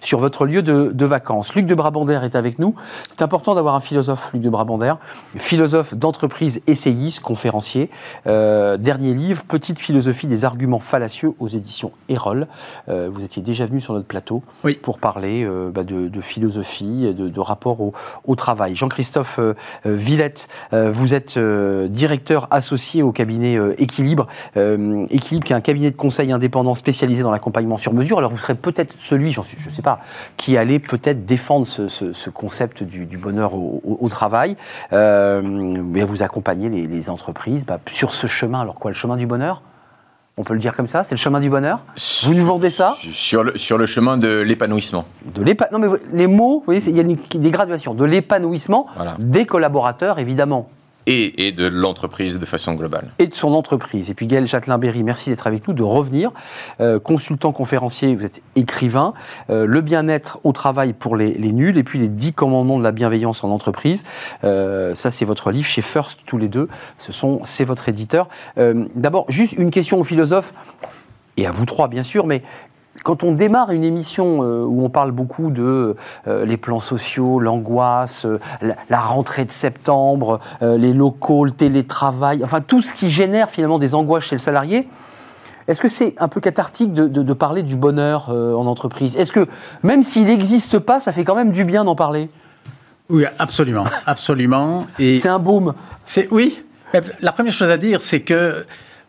sur votre lieu de, vacances. Luc de Brabander est avec nous. C'est important d'avoir un philosophe, Luc de Brabander, philosophe d'entreprise, essayiste, conférencier. Euh, dernier livre, Petite philosophie des arguments fallacieux aux éditions Erol. Euh, vous étiez déjà venu sur notre plateau pour parler euh, bah, de, philosophie, de, de rapport au, travail. Jean-Christophe Villette, vous êtes directeur associé au cabinet Équilibre. Équilibre qui est un cabinet de conseil indépendant spécialisé dans l'accompagnement sur mesure. Alors vous serez peut-être celui, je ne sais pas, qui allait peut-être défendre ce, concept du, bonheur au, travail, euh, mais vous accompagner les, entreprises bah, sur ce chemin. Alors quoi, le chemin du bonheur? On peut le dire comme ça, c'est le chemin du bonheur? Vous nous vendez ça? Sur le, sur le chemin de l'épanouissement. De Non mais les mots, vous voyez, il y a des gradations. De l'épanouissement des collaborateurs, évidemment et, de l'entreprise de façon globale. Et de son entreprise. Et puis Gaël Châtelain-Berry, merci d'être avec nous, de revenir. Euh, consultant conférencier, vous êtes écrivain. Euh, le bien-être au travail pour les, nuls, et puis les dix commandements de la bienveillance en entreprise. Euh, ça, c'est votre livre chez First, tous les deux. Ce sont, c'est votre éditeur. D'abord, juste une question aux philosophes et à vous trois bien sûr, mais quand on démarre une émission euh, où on parle beaucoup de euh, les plans sociaux, l'angoisse, euh, la, rentrée de septembre, les locaux, le télétravail, enfin tout ce qui génère finalement des angoisses chez le salarié, est-ce que c'est un peu cathartique de, parler du bonheur en entreprise? Est-ce que même s'il n'existe pas, ça fait quand même du bien d'en parler? Oui, absolument, absolument. c'est un boom. C'est oui. La première chose à dire, c'est que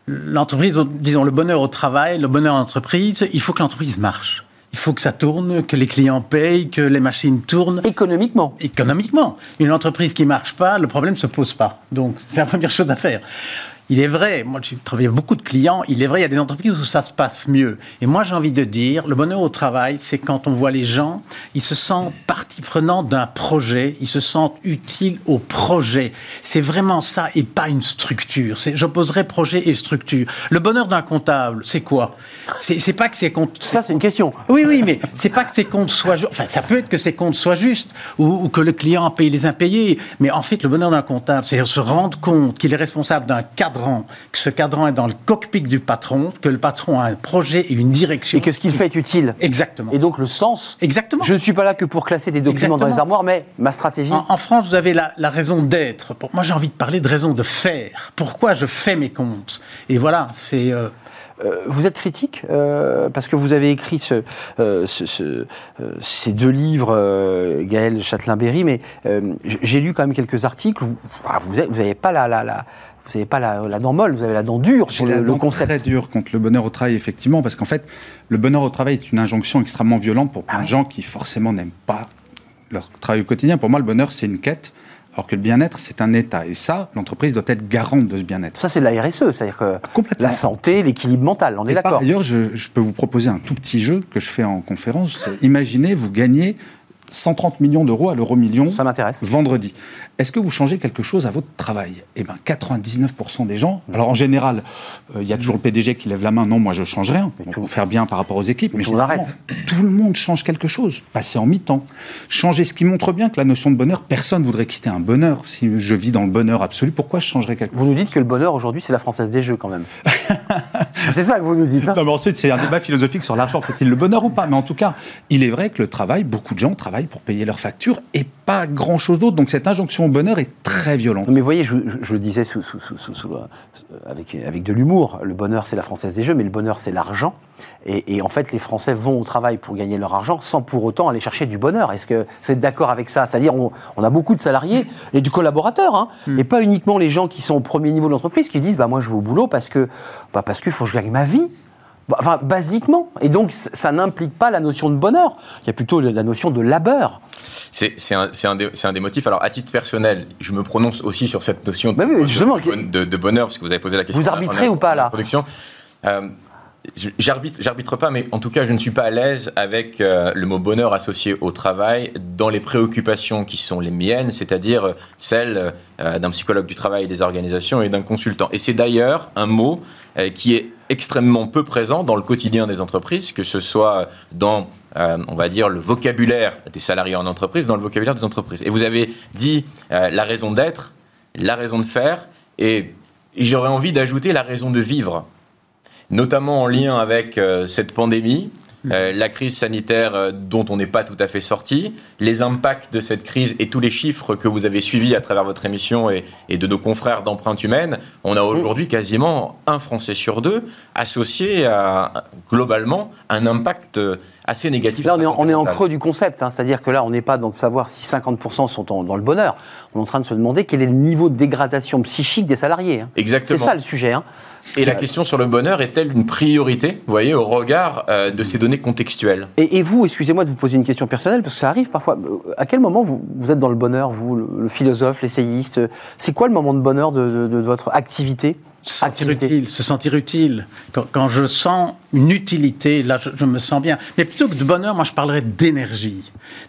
l'entreprise, disons le bonheur au travail, le bonheur en entreprise, il faut que l'entreprise marche. Il faut que ça tourne, que les clients payent, que les machines tournent. Économiquement. Économiquement. Une entreprise qui marche pas, le problème ne se pose pas. Donc, c'est la première chose à faire. Il est vrai, moi j'ai travaillé avec beaucoup de clients, il est vrai, il y a des entreprises où ça se passe mieux. Et moi j'ai envie de dire, le bonheur au travail, c'est quand on voit les gens, ils se sentent partie prenante d'un projet, ils se sentent utiles au projet. C'est vraiment ça et pas une structure. J'opposerais projet et structure. Le bonheur d'un comptable, c'est quoi? C'est pas que ses comptes... Ça c'est une question. Oui, oui, mais c'est pas que ses comptes soient justes. Enfin, ça peut être que ses comptes soient justes ou, ou que le client paye les impayés. Mais en fait, le bonheur d'un comptable, c'est se rendre compte qu'il est responsable d'un cadre que ce cadran est dans le cockpit du patron, que le patron a un projet et une direction. Et que ce qu'il fait est utile. Exactement. Et donc le sens. Exactement. Je ne suis pas là que pour classer des documents dans les armoires, mais ma stratégie. En, France, vous avez la, raison d'être. Moi, j'ai envie de parler de raison de faire. Pourquoi je fais mes comptes? Et voilà, c'est. Euh, vous êtes critique parce que vous avez écrit ce, ces deux livres, Gaël Châtelain-Berry, mais j'ai lu quand même quelques articles. Vous n'avez pas la, la, la vous n'avez pas la, la, dent molle, vous avez la dent dure sur le, le, concept. très dure contre le bonheur au travail, effectivement, parce qu'en fait, le bonheur au travail est une injonction extrêmement violente pour plein de gens qui forcément n'aiment pas leur travail au quotidien. Pour moi, le bonheur, c'est une quête. Alors que le bien-être, c'est un état. Et ça, l'entreprise doit être garante de ce bien-être. Ça, c'est de la RSE, c'est-à-dire que la santé, l'équilibre mental, on est d'accord. Par ailleurs, je, je, peux vous proposer un tout petit jeu que je fais en conférence. Imaginez, vous gagnez 130 millions d'euros à l'euro million. Ça m'intéresse. Vendredi. Est-ce que vous changez quelque chose à votre travail? Eh bien, 99% des gens. Alors, en général, euh, il y a toujours le PDG qui lève la main. Non, moi, je change rien. Faire bien par rapport aux équipes. Mais, on arrête. Tout le monde change quelque chose. Passer en mi-temps. Changer ce qui montre bien que la notion de bonheur, personne ne voudrait quitter un bonheur. Si je vis dans le bonheur absolu, pourquoi je changerais quelque chose Vous nous dites que le bonheur aujourd'hui, c'est la française des jeux quand même. c'est ça que vous nous dites. Hein non, mais ensuite, c'est un débat philosophique sur l'argent. Faut-il le bonheur ou pas? Mais en tout cas, il est vrai que le travail, beaucoup de gens travaillent pour payer leurs factures et pas grand-chose d'autre. Donc cette injonction au bonheur est très violente. Mais vous voyez, je, je le disais sous, sous, sous, avec, avec de l'humour, le bonheur c'est la française des jeux, mais le bonheur c'est l'argent. Et, et, en fait, les Français vont au travail pour gagner leur argent sans pour autant aller chercher du bonheur. Est-ce que vous êtes d'accord avec ça? C'est-à-dire, on, on, a beaucoup de salariés et du collaborateur, hein, mm. et pas uniquement les gens qui sont au premier niveau de l'entreprise qui disent bah, Moi, je vais au boulot parce que bah, parce qu'il faut que je ma vie. Enfin, basiquement. Et donc, ça n'implique pas la notion de bonheur. Il y a plutôt la notion de labeur. C'est un, un, des, un des motifs. Alors, à titre personnel, je me prononce aussi sur cette notion bah oui, de, de, de, bonheur, parce que vous avez posé la question. Vous arbitrez ou pas, là euh, J'arbitre, pas, mais en tout cas, je ne suis pas à l'aise avec euh, le mot bonheur associé au travail dans les préoccupations qui sont les miennes, c'est-à-dire euh, celles euh, d'un psychologue du travail, des organisations et d'un consultant. Et c'est d'ailleurs un mot qui est extrêmement peu présent dans le quotidien des entreprises, que ce soit dans, on va dire, le vocabulaire des salariés en entreprise, dans le vocabulaire des entreprises. Et vous avez dit la raison d'être, la raison de faire, et j'aurais envie d'ajouter la raison de vivre notamment en lien avec euh, cette pandémie, euh, la crise sanitaire euh, dont on n'est pas tout à fait sorti, les impacts de cette crise et tous les chiffres que vous avez suivis à travers votre émission et, et de nos confrères d'empreinte humaine, on a aujourd'hui quasiment un Français sur deux associé à globalement un impact assez négatif. Là, on est, en, on est en creux du concept, hein, c'est-à-dire que là, on n'est pas dans de savoir si 50% sont en, dans le bonheur. On est en train de se demander quel est le niveau de dégradation psychique des salariés. Hein. Exactement. C'est ça le sujet. Hein. Et la question sur le bonheur est-elle une priorité, vous voyez, au regard euh, de ces données contextuelles? Et, et, vous, excusez-moi de vous poser une question personnelle, parce que ça arrive parfois. À quel moment vous, vous êtes dans le bonheur, vous, le, le philosophe, l'essayiste? C'est quoi le moment de bonheur de, de, de votre activité? Se sentir utile, se sentir utile. Quand, quand, je sens une utilité, là, je, je, me sens bien. Mais plutôt que de bonheur, moi, je parlerais d'énergie.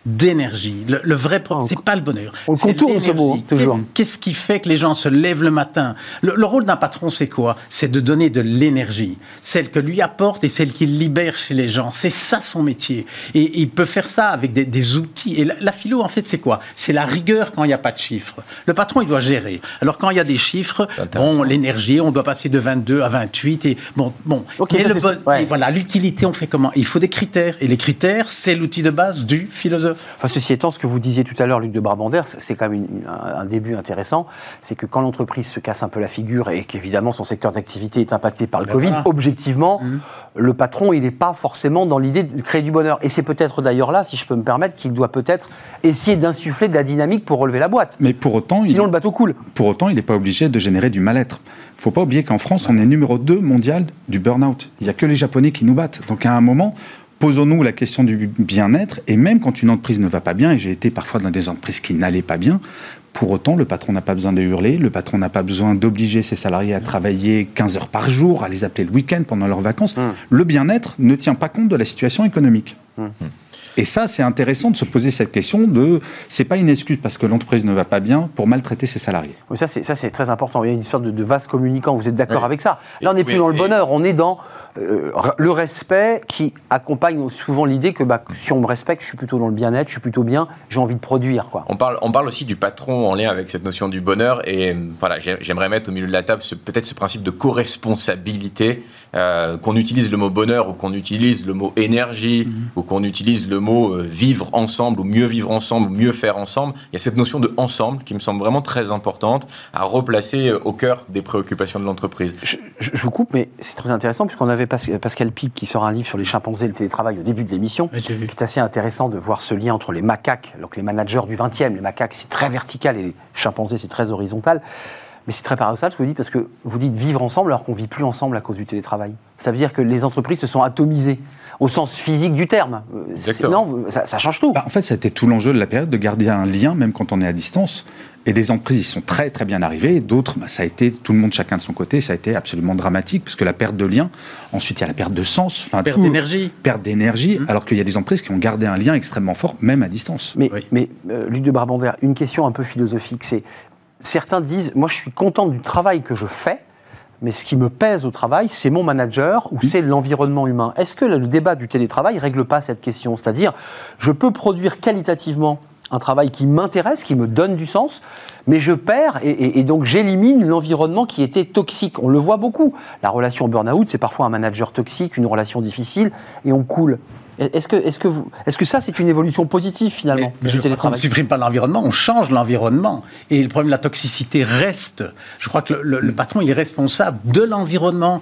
D'énergie. Le, le, vrai problème, c'est pas le bonheur. On contourne ce mot, toujours. Qu'est-ce qui fait que les gens se lèvent le matin? Le, le, rôle d'un patron, c'est quoi? C'est de donner de l'énergie. Celle que lui apporte et celle qu'il libère chez les gens. C'est ça son métier. Et, et, il peut faire ça avec des, des outils. Et la, la, philo, en fait, c'est quoi? C'est la rigueur quand il n'y a pas de chiffres. Le patron, il doit gérer. Alors, quand il y a des chiffres, bon, l'énergie, on doit passer de 22 à 28 et bon bon. Okay, mais le bon, ouais. et voilà l'utilité on fait comment? Il faut des critères et les critères c'est l'outil de base du philosophe. Enfin ceci étant ce que vous disiez tout à l'heure Luc de Barbander c'est quand même une, un, un, début intéressant. C'est que quand l'entreprise se casse un peu la figure et qu'évidemment son secteur d'activité est impacté par le ben Covid voilà. objectivement mmh. le patron il n'est pas forcément dans l'idée de créer du bonheur. Et c'est peut-être d'ailleurs là si je peux me permettre qu'il doit peut-être essayer d'insuffler de la dynamique pour relever la boîte. Mais pour autant sinon il... le bateau coule. pour autant il n'est pas obligé de générer du mal-être il ne faut pas oublier qu'en France, on est numéro 2 mondial du burn-out. Il n'y a que les Japonais qui nous battent. Donc à un moment, posons-nous la question du bien-être. Et même quand une entreprise ne va pas bien, et j'ai été parfois dans des entreprises qui n'allaient pas bien, pour autant, le patron n'a pas besoin de hurler, le patron n'a pas besoin d'obliger ses salariés à travailler 15 heures par jour, à les appeler le week-end pendant leurs vacances. Mmh. Le bien-être ne tient pas compte de la situation économique. Mmh. Et ça, c'est intéressant de se poser cette question de, c'est pas une excuse parce que l'entreprise ne va pas bien pour maltraiter ses salariés. Oui, ça c'est ça c'est très important. Il y a une histoire de, de vaste communicant. Vous êtes d'accord oui. avec ça? Là, on n'est plus dans le bonheur. On est dans euh, le respect qui accompagne souvent l'idée que bah, si on me respecte, je suis plutôt dans le bien-être, je suis plutôt bien, j'ai envie de produire. Quoi. On parle, on parle aussi du patron en lien avec cette notion du bonheur. Et voilà, j'aimerais mettre au milieu de la table peut-être ce principe de co-responsabilité. Euh, qu'on utilise le mot bonheur ou qu'on utilise le mot énergie mmh. ou qu'on utilise le mot euh, vivre ensemble ou mieux vivre ensemble ou mieux faire ensemble. Il y a cette notion de ensemble qui me semble vraiment très importante à replacer euh, au cœur des préoccupations de l'entreprise. Je, vous coupe, mais c'est très intéressant puisqu'on avait Pascal Pic qui sort un livre sur les chimpanzés et le télétravail au début de l'émission, qui est assez intéressant de voir ce lien entre les macaques, donc les managers du 20e, les macaques c'est très vertical et les chimpanzés c'est très horizontal. Mais c'est très paradoxal ce que vous dites, parce que vous dites vivre ensemble alors qu'on ne vit plus ensemble à cause du télétravail. Ça veut dire que les entreprises se sont atomisées, au sens physique du terme. Non, ça, change tout. Bah, en fait, c'était tout l'enjeu de la période, de garder un lien, même quand on est à distance. Et des entreprises, ils sont très très bien arrivés. D'autres, bah, ça a été tout le monde chacun de son côté. Ça a été absolument dramatique parce que la perte de lien. Ensuite, il y a la perte de sens. Enfin, perte d'énergie. Perte d'énergie. Mmh. Alors qu'il y a des entreprises qui ont gardé un lien extrêmement fort, même à distance. Mais, mais euh, Luc de Barbander, une question un peu philosophique, c'est certains disent, moi je suis content du travail que je fais, mais ce qui me pèse au travail, c'est mon manager ou c'est l'environnement humain. Est-ce que le débat du télétravail ne règle pas cette question? C'est-à-dire, je peux produire qualitativement un travail qui m'intéresse, qui me donne du sens, mais je perds et, et donc j'élimine l'environnement qui était toxique. On le voit beaucoup. La relation burn-out, c'est parfois un manager toxique, une relation difficile, et on coule. Est-ce que, est que, vous, est que ça, c'est une évolution positive finalement du télétravail On ne supprime pas l'environnement, on change l'environnement. Et le problème de la toxicité reste. Je crois que le, patron, il est responsable de l'environnement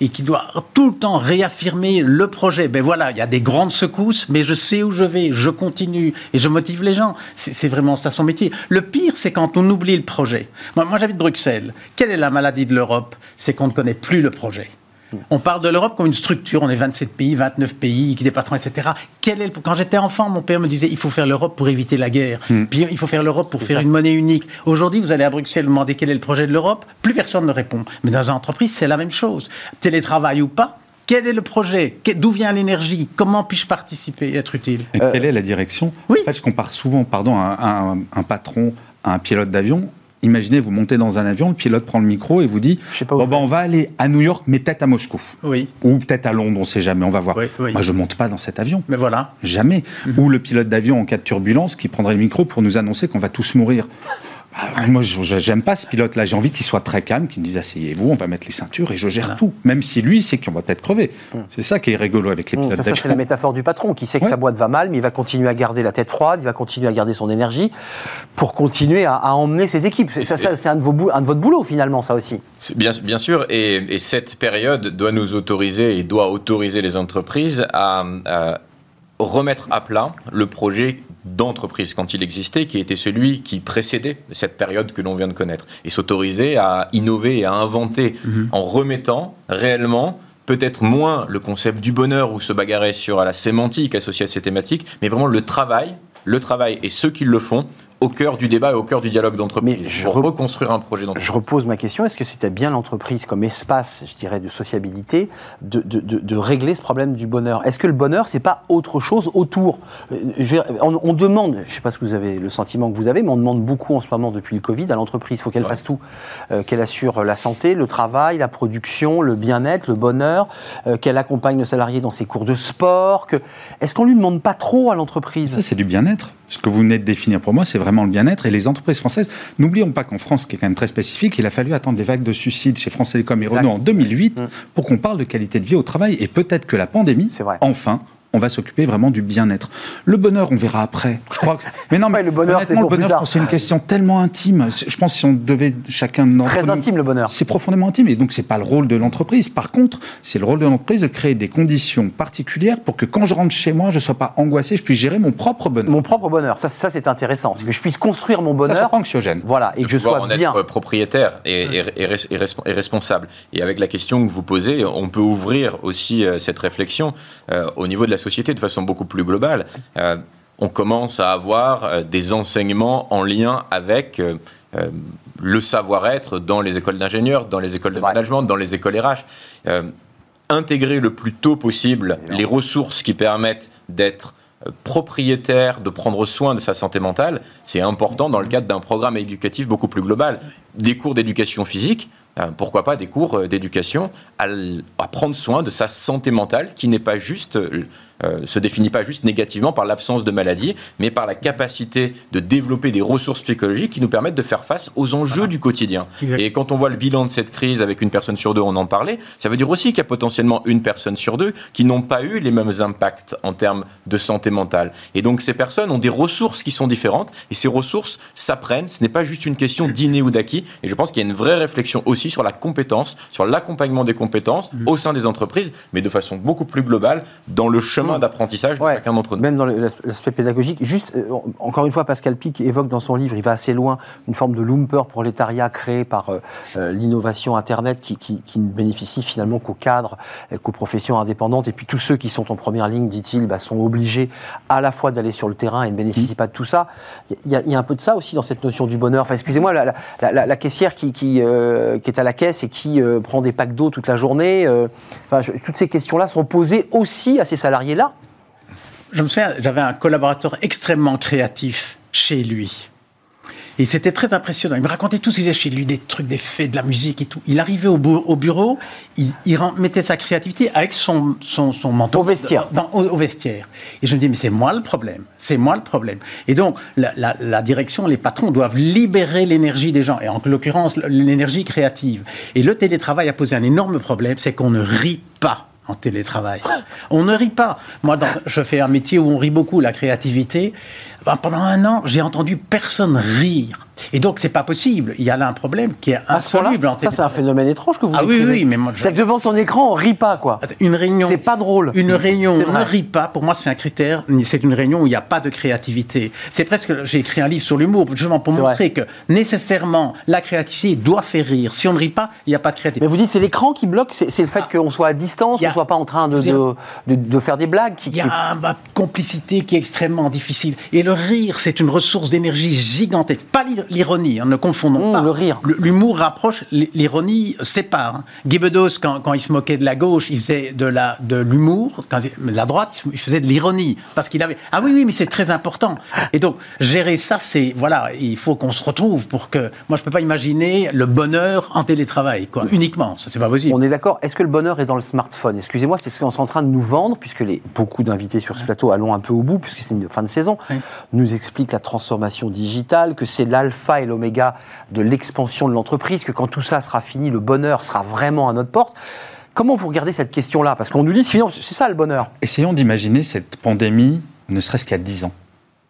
et qui doit tout le temps réaffirmer le projet. Ben voilà, il y a des grandes secousses, mais je sais où je vais, je continue et je motive les gens. C'est vraiment ça son métier. Le pire, c'est quand on oublie le projet. Moi, moi j'habite Bruxelles. Quelle est la maladie de l'Europe? C'est qu'on ne connaît plus le projet. On parle de l'Europe comme une structure, on est 27 pays, 29 pays, qui des patrons, etc. Quel est Quand j'étais enfant, mon père me disait il faut faire l'Europe pour éviter la guerre. Hmm. Puis il faut faire l'Europe pour faire une monnaie unique. Aujourd'hui, vous allez à Bruxelles demander quel est le projet de l'Europe, plus personne ne répond. Mais dans une entreprise, c'est la même chose. Télétravail ou pas, quel est le projet? D'où vient l'énergie? Comment puis-je participer? Et être utile Quelle est la direction? Oui. En fait, je compare souvent pardon, un patron à un pilote d'avion Imaginez, vous montez dans un avion, le pilote prend le micro et vous dit bon, ben, on va aller à New York, mais peut-être à Moscou. Oui. Ou peut-être à Londres, on ne sait jamais, on va voir. Moi, je ne monte pas dans cet avion. Mais voilà. Jamais. Mhm. Ou le pilote d'avion en cas de turbulence qui prendrait le micro pour nous annoncer qu'on va tous mourir. Ah, moi, j'aime pas ce pilote-là. J'ai envie qu'il soit très calme, qu'il me dise asseyez-vous, on va mettre les ceintures et je gère tout. Même si lui sait qu'on va peut-être crever. Hum. C'est ça qui est rigolo avec les hum, pilotes. ça, c'est la métaphore du patron qui sait que sa boîte va mal, mais il va continuer à garder la tête froide, il va continuer à garder son énergie pour continuer à, emmener ses équipes. Ça, c'est un, de vos, un de votre boulot finalement, ça aussi. Bien, bien sûr, et, cette période doit nous autoriser et doit autoriser les entreprises à remettre à plat le projet d'entreprise quand il existait, qui était celui qui précédait cette période que l'on vient de connaître, et s'autoriser à innover et à inventer mhm. en remettant réellement peut-être moins le concept du bonheur ou se bagarrer sur la sémantique associée à ces thématiques, mais vraiment le travail, le travail et ceux qui le font au cœur du débat et au cœur du dialogue d'entreprise je reconstruire un projet d'entreprise. Je repose ma question est-ce que c'était bien l'entreprise comme espace, je dirais, de sociabilité, de, de, de, régler ce problème du bonheur? Est-ce que le bonheur, c'est pas autre chose autour? Euh, on, demande, je ne sais pas ce que vous avez, le sentiment que vous avez, mais on demande beaucoup en ce moment depuis le Covid à l'entreprise. Il faut qu'elle fasse tout, euh, qu'elle assure la santé, le travail, la production, le bien-être, le bonheur, euh, qu'elle accompagne le salarié dans ses cours de sport. Que... Est-ce qu'on lui demande pas trop à l'entreprise? Ça, c'est du bien-être. Ce que vous venez de définir pour moi, c'est vraiment le bien-être. Et les entreprises françaises, n'oublions pas qu'en France, qui est quand même très spécifique, il a fallu attendre les vagues de suicides chez France Télécom et Renault en 2008 mm. pour qu'on parle de qualité de vie au travail. Et peut-être que la pandémie, enfin, on va s'occuper vraiment du bien-être. Le bonheur, on verra après. Je crois que... Mais non, mais le bonheur, c'est le bonheur, c'est une question tellement intime. Je pense que si on devait chacun très intime le bonheur. C'est profondément intime et donc c'est pas le rôle de l'entreprise. Par contre, c'est le rôle de l'entreprise de créer des conditions particulières pour que quand je rentre chez moi, je sois pas angoissé, je puisse gérer mon propre bonheur. Mon propre bonheur, ça, ça c'est intéressant, c'est que je puisse construire mon bonheur. Ça, pas anxiogène. Voilà, et que je sois en bien. Être propriétaire et, et, responsable. Et avec la question que vous posez, on peut ouvrir aussi euh, cette réflexion euh, au niveau de la société de façon beaucoup plus globale. Euh, on commence à avoir euh, des enseignements en lien avec euh, le savoir-être dans les écoles d'ingénieurs, dans les écoles de management, dans les écoles RH. intégrer le plus tôt possible les ressources qui permettent d'être propriétaire, de prendre soin de sa santé mentale, c'est important dans le cadre d'un programme éducatif beaucoup plus global. Des cours d'éducation physique, pourquoi pas des cours d'éducation à, à, prendre soin de sa santé mentale, qui n'est pas juste euh, se définit pas juste négativement par l'absence de maladie, mais par la capacité de développer des ressources psychologiques qui nous permettent de faire face aux enjeux du quotidien. Et quand on voit le bilan de cette crise avec une personne sur deux, on en parlait, ça veut dire aussi qu'il y a potentiellement une personne sur deux qui n'ont pas eu les mêmes impacts en termes de santé mentale. Et donc ces personnes ont des ressources qui sont différentes et ces ressources s'apprennent. Ce n'est pas juste une question d'inné ou d'acquis. Et je pense qu'il y a une vraie réflexion aussi sur la compétence, sur l'accompagnement des compétences mm. au sein des entreprises, mais de façon beaucoup plus globale dans le chemin d'apprentissage de chacun d'entre nous. Même dans l'aspect pédagogique. Juste, euh, encore une fois, Pascal Pic évoque dans son livre, il va assez loin, une forme de lumper prolétariat créé par euh, euh, l'innovation Internet qui, qui, ne bénéficie finalement qu'aux cadres, qu'aux professions indépendantes. Et puis tous ceux qui sont en première ligne, dit-il, bah, sont obligés à la fois d'aller sur le terrain et ne bénéficient pas de tout ça. Il y, a, un peu de ça aussi dans cette notion du bonheur. Enfin, excusez-moi, la, la, caissière qui, qui, qui, est à la caisse et qui prend des packs d'eau toute la journée, enfin, toutes ces questions-là sont posées aussi à ces je me souviens, j'avais un collaborateur extrêmement créatif chez lui. Et c'était très impressionnant. Il me racontait tout ce qu'il faisait chez lui, des trucs, des faits, de la musique et tout. Il arrivait au, bureau, il, mettait sa créativité avec son, son, son manteau. Au vestiaire. Dans, au, vestiaire. Et je me dis, mais c'est moi le problème. C'est moi le problème. Et donc, la, la direction, les patrons doivent libérer l'énergie des gens. Et en l'occurrence, l'énergie créative. Et le télétravail a posé un énorme problème, c'est qu'on ne rit pas en télétravail. On ne rit pas. Moi, je fais un métier où on rit beaucoup, la créativité. Ben, pendant un an, j'ai entendu personne rire. Et donc, c'est pas possible. Il y a là un problème qui est insoluble. Ça, c'est un phénomène étrange que vous Ah oui, oui, mais moi, C'est que devant son écran, on rit pas, quoi. Une réunion. C'est pas drôle. Une réunion on ne rit pas, pour moi, c'est un critère. C'est une réunion où il n'y a pas de créativité. C'est presque. J'ai écrit un livre sur l'humour, justement, pour montrer que nécessairement, la créativité doit faire rire. Si on ne rit pas, il n'y a pas de créativité. Mais vous dites, c'est l'écran qui bloque C'est le fait ah. qu'on soit à distance, qu'on ne soit pas en train de, de, de, faire des blagues Il y a une complicité qui est extrêmement difficile. Et le rire, c'est une ressource d'énergie gigantesque. Pas l'ironie, on ne confondons mmh, pas. Le rire. L'humour rapproche, l'ironie sépare. Hein. Guy Bedos, quand, il se moquait de la gauche, il faisait de l'humour. De la droite, il faisait de l'ironie. Parce qu'il avait. Ah oui, oui, mais c'est très important. Et donc, gérer ça, c'est. Voilà, il faut qu'on se retrouve pour que. Moi, je ne peux pas imaginer le bonheur en télétravail, quoi. Uniquement. Ça, c'est pas possible. On est d'accord. Est-ce que le bonheur est dans le smartphone? Excusez-moi, c'est ce qu'on est en train de nous vendre, puisque les, beaucoup d'invités sur ce plateau, allons un peu au bout, puisque c'est une fin de saison, nous expliquent la transformation digitale, que c'est l'alpha et l'oméga de l'expansion de l'entreprise, que quand tout ça sera fini, le bonheur sera vraiment à notre porte. Comment vous regardez cette question-là? Parce qu'on nous dit, c'est ça le bonheur. Essayons d'imaginer cette pandémie, ne serait-ce qu'à 10 ans.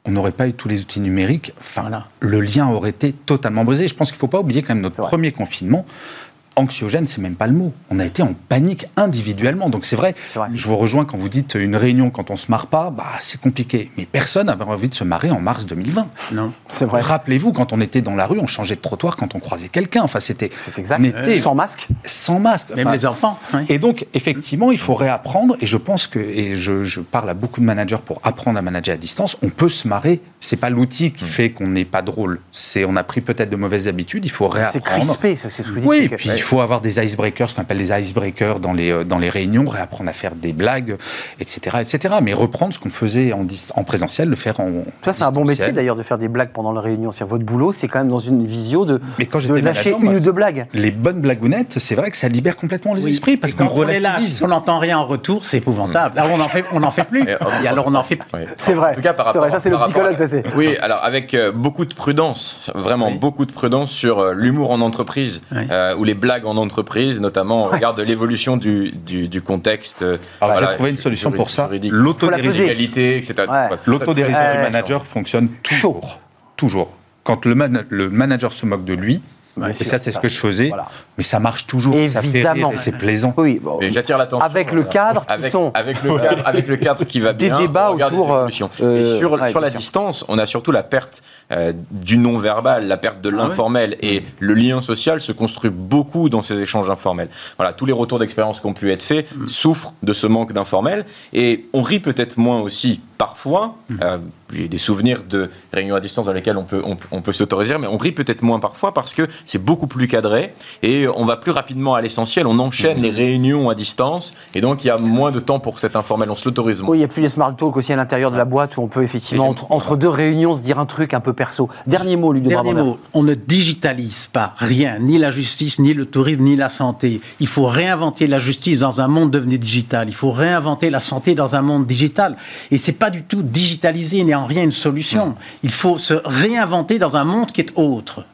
On n'aurait pas eu tous les outils numériques. Enfin, le lien aurait été totalement brisé. Je pense qu'il ne faut pas oublier quand même notre premier confinement anxiogène, c'est même pas le mot. On a été en panique individuellement. Donc c'est vrai, je vous rejoins quand vous dites une réunion quand on se marre pas, bah c'est compliqué. Mais personne n'avait envie de se marrer en mars 2020. Non, c'est vrai. Rappelez-vous, quand on était dans la rue, on changeait de trottoir quand on croisait quelqu'un. Enfin, c'était. C'est exact. était sans masque. Sans masque. même les enfants. Et donc, effectivement, il faut réapprendre. Et je pense que, et je, je, parle à beaucoup de managers pour apprendre à manager à distance, on peut se marrer. C'est pas l'outil qui fait qu'on n'est pas drôle. C'est on a pris peut-être de mauvaises habitudes. Il faut réapprendre. C'est crispé, c'est ce que vous dites. Oui, puis il faut avoir des icebreakers, ce qu'on appelle les icebreakers dans les, euh, dans les réunions, réapprendre à faire des blagues, etc. etc. Mais reprendre ce qu'on faisait en, en présentiel, le faire en. Ça, c'est un bon métier d'ailleurs de faire des blagues pendant la réunion. C'est votre boulot, c'est quand même dans une visio de, Mais quand de lâcher une ou deux blagues. Les bonnes blagounettes, c'est vrai que ça libère complètement les esprits parce qu'on relativise. On n'entend rien en retour, c'est épouvantable. Alors on n'en fait, on en fait plus. Et, alors on en fait. C'est vrai. En tout cas, par rapport. Ça, c'est le psychologue, ça c'est. Oui, alors avec euh, beaucoup de prudence, vraiment beaucoup de prudence sur euh, l'humour en entreprise ou les blagues en entreprise notamment au regard de l'évolution du, du, contexte. Alors, j'ai trouvé une solution pour ça. L'autodérision. etc. L'autodérision du manager fonctionne toujours. Toujours. Quand le, le manager se moque de lui, et ça, c'est ce que je faisais. Mais ça marche toujours. Évidemment. c'est plaisant. Oui, et j'attire l'attention. Avec le cadre avec, qui sont. Avec le cadre, avec le cadre qui va bien. Des débats autour. Euh, et sur, sur la distance, on a surtout la perte euh, du non-verbal, la perte de ah l'informel. Et le lien social se construit beaucoup dans ces échanges informels. Voilà, tous les retours d'expérience qui ont pu être faits mm. souffrent de ce manque d'informel. Et on rit peut-être moins aussi parfois. Euh, j'ai des souvenirs de réunions à distance dans lesquelles on peut, on, peut s'autoriser, mais on rit peut-être moins parfois parce que c'est beaucoup plus cadré et on va plus rapidement à l'essentiel. On enchaîne les réunions à distance et donc il y a moins de temps pour cet informel. On se l'autorise Oui, il n'y a plus les smart talk aussi à l'intérieur de la boîte où on peut effectivement, entre, deux réunions, se dire un truc un peu perso. Dernier mot, Ludo Dernier mot, on ne digitalise pas rien, ni la justice, ni le tourisme, ni la santé. Il faut réinventer la justice dans un monde devenu digital. Il faut réinventer la santé dans un monde digital. Et c'est pas du tout digitalisé, en rien une solution. Il faut se réinventer dans un monde qui est autre.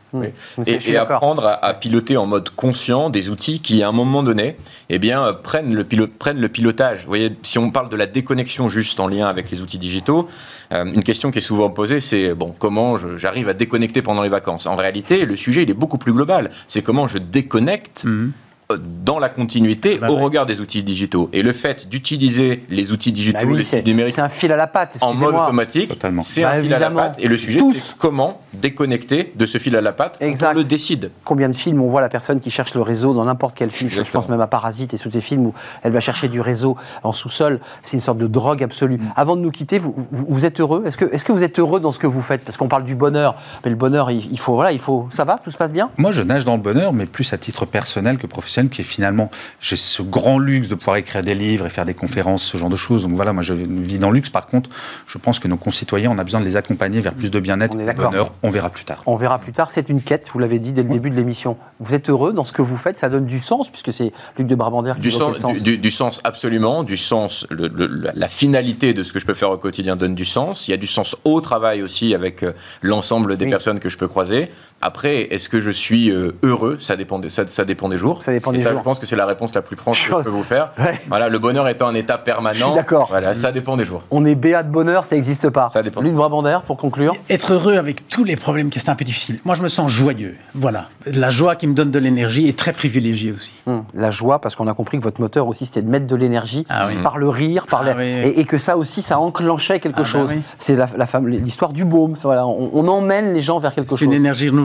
Et, apprendre à, piloter en mode conscient des outils qui, à un moment donné, eh bien, prennent, le prennent le pilotage. Vous voyez, si on parle de la déconnexion juste en lien avec les outils digitaux, euh, une question qui est souvent posée, c'est bon, comment j'arrive à déconnecter pendant les vacances? En réalité, le sujet, il est beaucoup plus global. C'est comment je déconnecte. Mhm dans la continuité bah au regard des outils digitaux. Et le fait d'utiliser les outils digitaux, bah les numériques, c'est un fil à la patte. En mode automatique, c'est un bah, fil à la patte. Et le sujet, c'est comment déconnecter de ce fil à la patte quand on le décide. Combien de films on voit la personne qui cherche le réseau dans n'importe quel film Je pense même à Parasite et tous ces films où elle va chercher du réseau en sous-sol. C'est une sorte de drogue absolue. Mm. Avant de nous quitter, vous, vous, êtes heureux? Est-ce que, est que vous êtes heureux dans ce que vous faites? Parce qu'on parle du bonheur, mais le bonheur, il, il, faut voilà, il faut. Ça va? Tout se passe bien? Moi, je nage dans le bonheur, mais plus à titre personnel que professionnel qui est finalement, j'ai ce grand luxe de pouvoir écrire des livres et faire des conférences, ce genre de choses. Donc voilà, moi je vis dans le luxe. Par contre, je pense que nos concitoyens, on a besoin de les accompagner vers plus de bien-être, de bonheur. On verra plus tard. On verra plus tard. C'est une quête, vous l'avez dit dès le début de l'émission. Vous êtes heureux dans ce que vous faites, ça donne du sens, puisque c'est Luc de Brabander qui du sens, sens. Du, sens absolument, du sens, la finalité de ce que je peux faire au quotidien donne du sens. Il y a du sens au travail aussi avec euh, l'ensemble des personnes que je peux croiser. Après, est-ce que je suis euh, heureux? Ça dépend, des, ça, ça dépend des jours. Ça dépend des ça, jours. je pense que c'est la réponse la plus proche que je peux vous faire. Voilà, le bonheur étant un état permanent. d'accord. Voilà, ça dépend des jours. On est béat de bonheur, ça n'existe pas. Ça dépend. Luc Brabander, pour conclure. Être heureux avec tous les problèmes qui sont un peu difficiles. Moi, je me sens joyeux. Voilà. La joie qui me donne de l'énergie est très privilégiée aussi. Hum, la joie, parce qu'on a compris que votre moteur aussi, c'était de mettre de l'énergie ah par le rire, par ah et, que ça aussi, ça enclenchait quelque ah bah chose. C'est l'histoire du baume. Voilà, on, emmène les gens vers quelque chose. C'est une énergie renouvelable.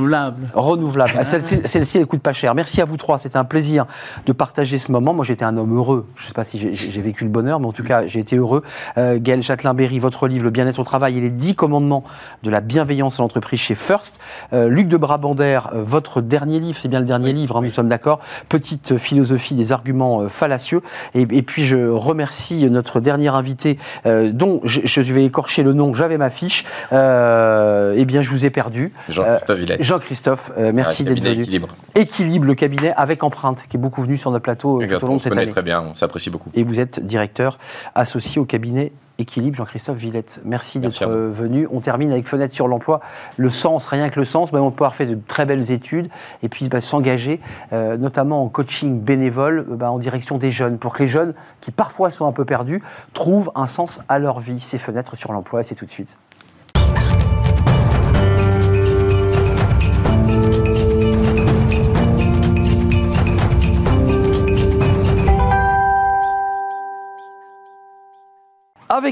Renouvelable. Celle-ci, elle coûte pas cher. Merci à vous trois. C'était un plaisir de partager ce moment. Moi, j'étais un homme heureux. Je ne sais pas si j'ai vécu le bonheur, mais en tout cas, j'ai été heureux. Euh, Gaël Châtelain-Berry, votre livre, Le bien-être au travail et les dix commandements de la bienveillance en entreprise chez First. Euh, Luc de Brabander, euh, votre dernier livre, c'est bien le dernier livre, hein, nous sommes d'accord. Petite philosophie des arguments euh, fallacieux. Et, puis, je remercie notre dernier invité, dont je, vais écorcher le nom, j'avais ma fiche. eh bien, je vous ai perdu. Jean-Christophe Villette. Jean-Christophe, merci d'être venu. Équilibre. Équilibre, le cabinet avec empreinte, qui est beaucoup venu sur notre plateau tout au long de cette année. très bien, on s'apprécie beaucoup. Et vous êtes directeur associé au cabinet Équilibre, Jean-Christophe Villette. Merci, d'être venu. On termine avec Fenêtre sur l'emploi. Le sens, rien que le sens, ben, on peut avoir fait de très belles études et puis ben, s'engager, euh, notamment en coaching bénévole, ben, en direction des jeunes, pour que les jeunes, qui parfois sont un peu perdus, trouvent un sens à leur vie. C'est Fenêtre sur l'emploi, c'est tout de suite.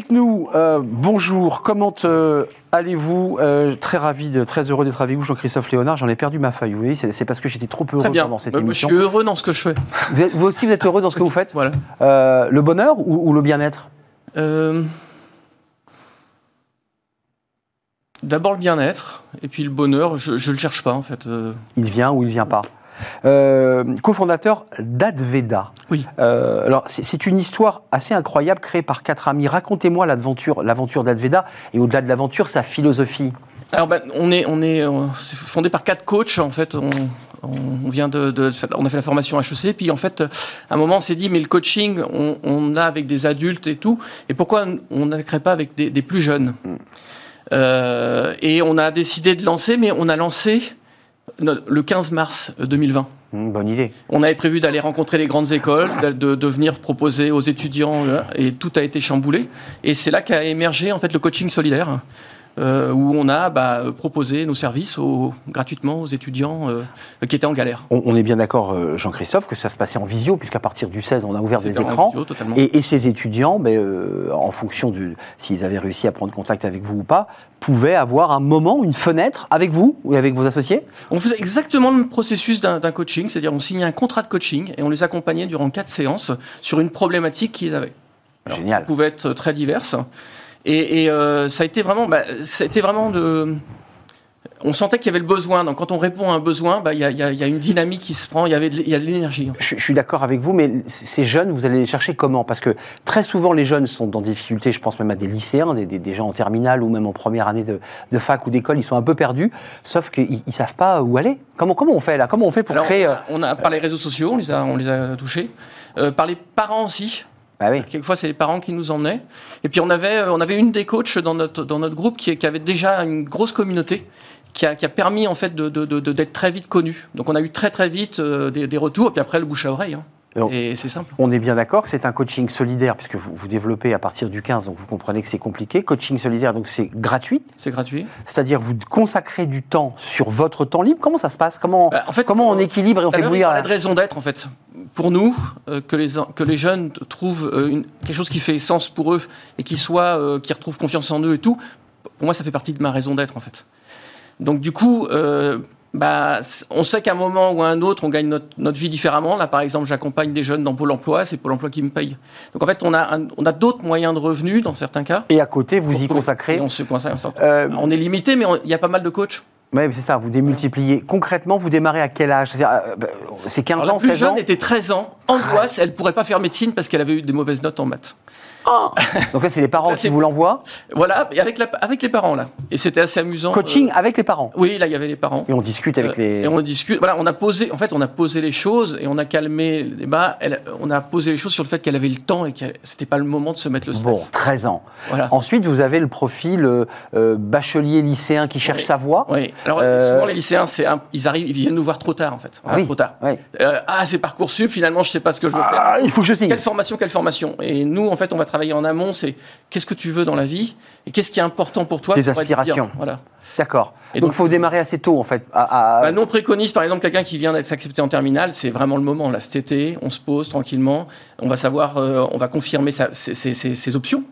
Avec nous, euh, bonjour, comment euh, allez-vous euh, Très ravi, de, très heureux d'être avec vous, Jean-Christophe Léonard. J'en ai perdu ma feuille, oui, c'est parce que j'étais trop heureux pendant cette émission. Je suis heureux dans ce que je fais. Vous, aussi, vous êtes heureux dans ce que vous faites Voilà. le bonheur ou, le bien-être? D'abord le bien-être, et puis le bonheur, je ne le cherche pas en fait. Il vient ou il ne vient pas? Euh, cofondateur d'Adveda. Oui. Euh, alors, c'est une histoire assez incroyable créée par quatre amis. Racontez-moi l'aventure, l'aventure d'Adveda et au-delà de l'aventure, sa philosophie. Alors, ben, on est, on est, fondé par quatre coachs. En fait, on, on vient de, on a fait la formation HEC, puis en fait, à un moment, on s'est dit, mais le coaching, on, a avec des adultes et tout, et pourquoi on ne crée pas avec des, plus jeunes? Mm. euh, Et on a décidé de lancer, mais on a lancé le 15 mars 2020. Mmh, bonne idée. On avait prévu d'aller rencontrer les grandes écoles, de, de, venir proposer aux étudiants, euh, et tout a été chamboulé. Et c'est là qu'a émergé en fait le coaching solidaire. Euh, où on a bah, proposé nos services gratuitement aux étudiants euh, qui étaient en galère. On, est bien d'accord, Jean-Christophe, que ça se passait en visio, puisqu'à partir du 16, on a ouvert des écrans. et, ces étudiants, mais, en fonction de s'ils avaient réussi à prendre contact avec vous ou pas, pouvait avoir un moment, une fenêtre avec vous ou avec vos associés? On faisait exactement le processus d'un coaching, c'est-à-dire on signait un contrat de coaching et on les accompagnait durant quatre séances sur une problématique qu'ils avaient. Génial. pouvait être très diverse. Et, ça a été vraiment, bah, ça a été vraiment de on sentait qu'il y avait le besoin. Donc quand on répond à un besoin, bah, il y, a, une dynamique qui se prend, il y, avait il y a de l'énergie. Je, suis d'accord avec vous, mais ces jeunes, vous allez les chercher comment? Parce que très souvent, les jeunes sont dans des difficultés, je pense même à des lycéens, des, gens en terminale ou même en première année de, fac ou d'école, ils sont un peu perdus, sauf qu'ils ne savent pas où aller. Comment, comment on fait là? Comment on fait pour créer... Euh, on a, par les réseaux sociaux, on les a, on les a touchés. Euh, par les parents aussi. Bah oui. Quelquefois, c'est les parents qui nous emmenaient. Et puis, on avait, on avait une des coachs dans notre, dans notre groupe qui, qui avait déjà une grosse communauté qui a, permis en fait d'être de, de, très vite connu. Donc on a eu très très vite euh, des, retours, et puis après le bouche à oreille. Hein. Et c'est simple. On est bien d'accord que c'est un coaching solidaire, puisque vous, vous développez à partir du 15, donc vous comprenez que c'est compliqué. Coaching solidaire, donc c'est gratuit. C'est gratuit. C'est-à-dire vous consacrez du temps sur votre temps libre. Comment ça se passe? Comment, bah, en fait, comment on équilibre et on fait bouillir Il y a de raison d'être, en fait. Pour nous, euh, que, les, que les jeunes trouvent euh, une, quelque chose qui fait sens pour eux et qui, soit, qui retrouvent confiance en eux et tout, pour moi, ça fait partie de ma raison d'être, en fait. Donc du coup, euh, bah, on sait qu'à un moment ou à un autre, on gagne notre, vie différemment. Là, par exemple, j'accompagne des jeunes dans Pôle emploi, c'est Pôle emploi qui me paye. Donc en fait, on a, on a d'autres moyens de revenus dans certains cas. Et à côté, vous y consacrez on, se consacre, euh, on est limité, mais il y a pas mal de coachs. Oui, c'est ça, vous démultipliez. Concrètement, vous démarrez à quel âge? C'est 15 euh, bah, ans, 16 ans La plus jeune était 13 ans, angoisse, elle ne pourrait pas faire médecine parce qu'elle avait eu des mauvaises notes en maths. Donc là, c'est les parents qui vous l'envoient Voilà, avec, la, avec les parents, là. Et c'était assez amusant. Coaching euh, avec les parents Oui, là, il y avait les parents. Et on discute avec euh, les... Et on discute, voilà, on a posé, en fait, on a posé les choses et on a calmé le débat. on a posé les choses sur le fait qu'elle avait le temps et que c'était pas le moment de se mettre le stress. Bon, 13 ans. Voilà. Ensuite, vous avez le profil euh, bachelier lycéen qui cherche sa voie. Oui, alors souvent, les lycéens, ils arrivent, ils viennent nous voir trop tard, en fait. oui. trop tard. ah, c'est Parcoursup, finalement, je sais pas ce que je veux ah, faire. Il faut que je signe. Quelle formation, quelle formation Et nous, en fait, on va travailler en amont, c'est qu'est-ce que tu veux dans la vie et qu'est-ce qui est important pour toi. Tes aspirations. Voilà. D'accord. Et donc, il faut démarrer assez tôt, en fait. À, bah, nous, on préconise, par exemple, quelqu'un qui vient d'être accepté en terminale, c'est vraiment le moment. Là, cet été, on se pose tranquillement, on va savoir, euh, on va confirmer ses, options.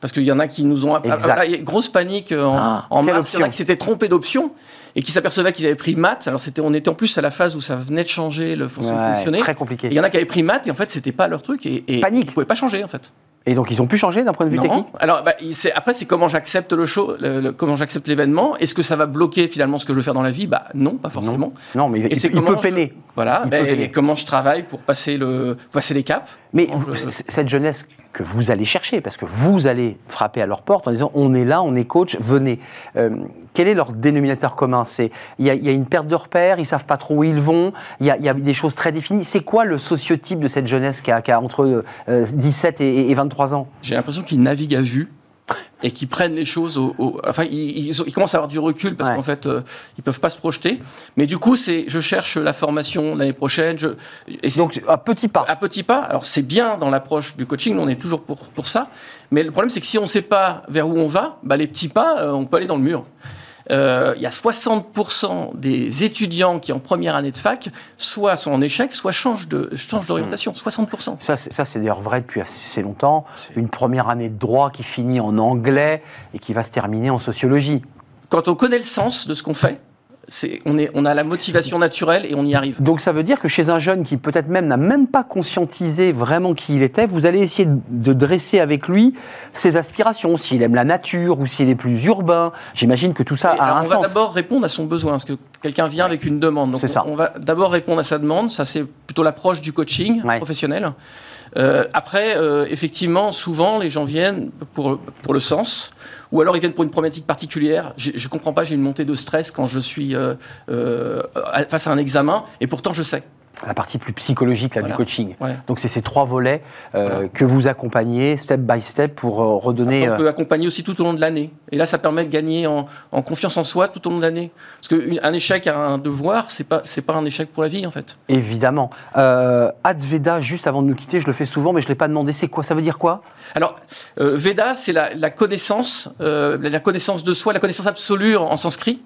Parce qu'il y en a qui nous ont. Là, grosse panique euh, en, ah, en maths. Il y en a qui s'étaient trompés d'options et qui s'apercevaient qu'ils avaient pris maths. Alors, c'était, on était en plus à la phase où ça venait de changer, le façon de fonctionner. Très compliqué. Il y en a qui avaient pris maths et en fait, c'était pas leur truc. Et, et Panique. Ils ne pouvaient pas changer, en fait. Et donc ils ont pu changer d'un point de vue technique Alors bah, après c'est comment j'accepte le show, comment j'accepte l'événement. Est-ce que ça va bloquer finalement ce que je veux faire dans la vie? Bah non, pas forcément. Non, mais il, peut peiner. voilà. Bah, et comment je travaille pour passer le passer les caps? Mais cette jeunesse que vous allez chercher, parce que vous allez frapper à leur porte en disant on est là, on est coach, venez. Euh, quel est leur dénominateur commun? C'est il y, a une perte de repères, ils savent pas trop où ils vont, il y, a, des choses très définies. C'est quoi le sociotype de cette jeunesse qui a, entre 17 euh, et, et 23 ans? J'ai l'impression qu'ils naviguent à vue et qui prennent les choses au, enfin ils, ils, commencent à avoir du recul parce qu'en fait euh, ils peuvent pas se projeter. Mais du coup c'est je cherche la formation l'année prochaine je et donc à petits pas. À petits pas. Alors c'est bien dans l'approche du coaching on est toujours pour pour ça. Mais le problème c'est que si on sait pas vers où on va bah les petits pas euh, on peut aller dans le mur il y a 60% des étudiants qui en première année de fac soit sont en échec, soit changent de changent d'orientation. 60%. Mmh. Ça, c'est d'ailleurs vrai depuis assez longtemps. Une première année de droit qui finit en anglais et qui va se terminer en sociologie. Quand on connaît le sens de ce qu'on fait, on, est, on a la motivation naturelle et on y arrive. Donc ça veut dire que chez un jeune qui peut-être même n'a même pas conscientisé vraiment qui il était, vous allez essayer de dresser avec lui ses aspirations, s'il aime la nature ou s'il est plus urbain. J'imagine que tout ça a un on sens. On va d'abord répondre à son besoin, parce que quelqu'un vient avec une demande. Donc ça. on va d'abord répondre à sa demande, ça c'est plutôt l'approche du coaching professionnel. Euh, après, euh, effectivement, souvent les gens viennent pour, pour le sens ou alors ils viennent pour une problématique particulière. Je ne comprends pas, j'ai une montée de stress quand je suis euh, face à un examen, et pourtant je sais la partie plus psychologique là, du coaching. Donc c'est ces trois volets euh, que vous accompagnez step by step pour euh, redonner. on peut accompagner aussi tout au long de l'année. Et là, ça permet de gagner en, confiance en soi tout au long de l'année. Parce qu'un échec à un devoir, c'est pas c'est pas un échec pour la vie en fait. Évidemment. Euh, Adveda, juste avant de nous quitter, je le fais souvent, mais je l'ai pas demandé. C'est quoi? Ça veut dire quoi? Alors Veda, c'est la, connaissance, la connaissance de soi, la connaissance absolue en sanskrit.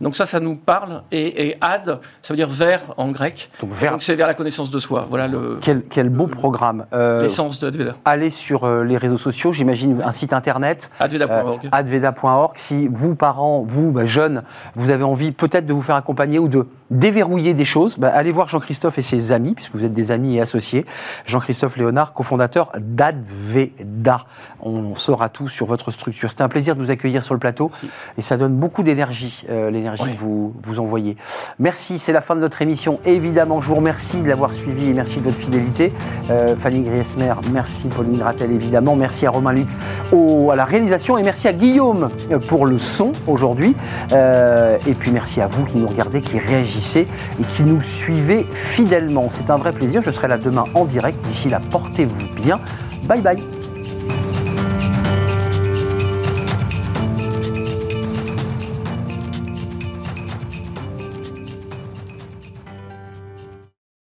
Donc ça, ça nous parle. Et, ad, ça veut dire vers en grec. Donc c'est vers la connaissance de soi. Voilà le. Quel, quel beau programme. Euh, L'essence de Adveda. Allez sur euh, les réseaux sociaux, j'imagine un site internet. Adveda.org. adveda.org. Si vous, parents, vous, bah, jeunes, vous avez envie peut-être de vous faire accompagner ou de déverrouiller des choses, bah, allez voir Jean-Christophe et ses amis, puisque vous êtes des amis et associés. Jean-Christophe Léonard, cofondateur d'Adveda. On saura tout sur votre structure. C'était un plaisir de vous accueillir sur le plateau et ça donne beaucoup d'énergie, euh, l'énergie que vous, vous envoyez. Merci, c'est la fin de notre émission. évidemment, je vous remercie de l'avoir suivi et merci de votre fidélité. Euh, Fanny Griesmer, merci Pauline Rattel évidemment, merci à Romain Luc au, à la réalisation et merci à Guillaume euh, pour le son aujourd'hui. et puis merci à vous qui nous regardez, qui réagissez et qui nous suivez fidèlement. C'est un vrai plaisir. Je serai là demain en direct. D'ici là, portez-vous bien. Bye bye.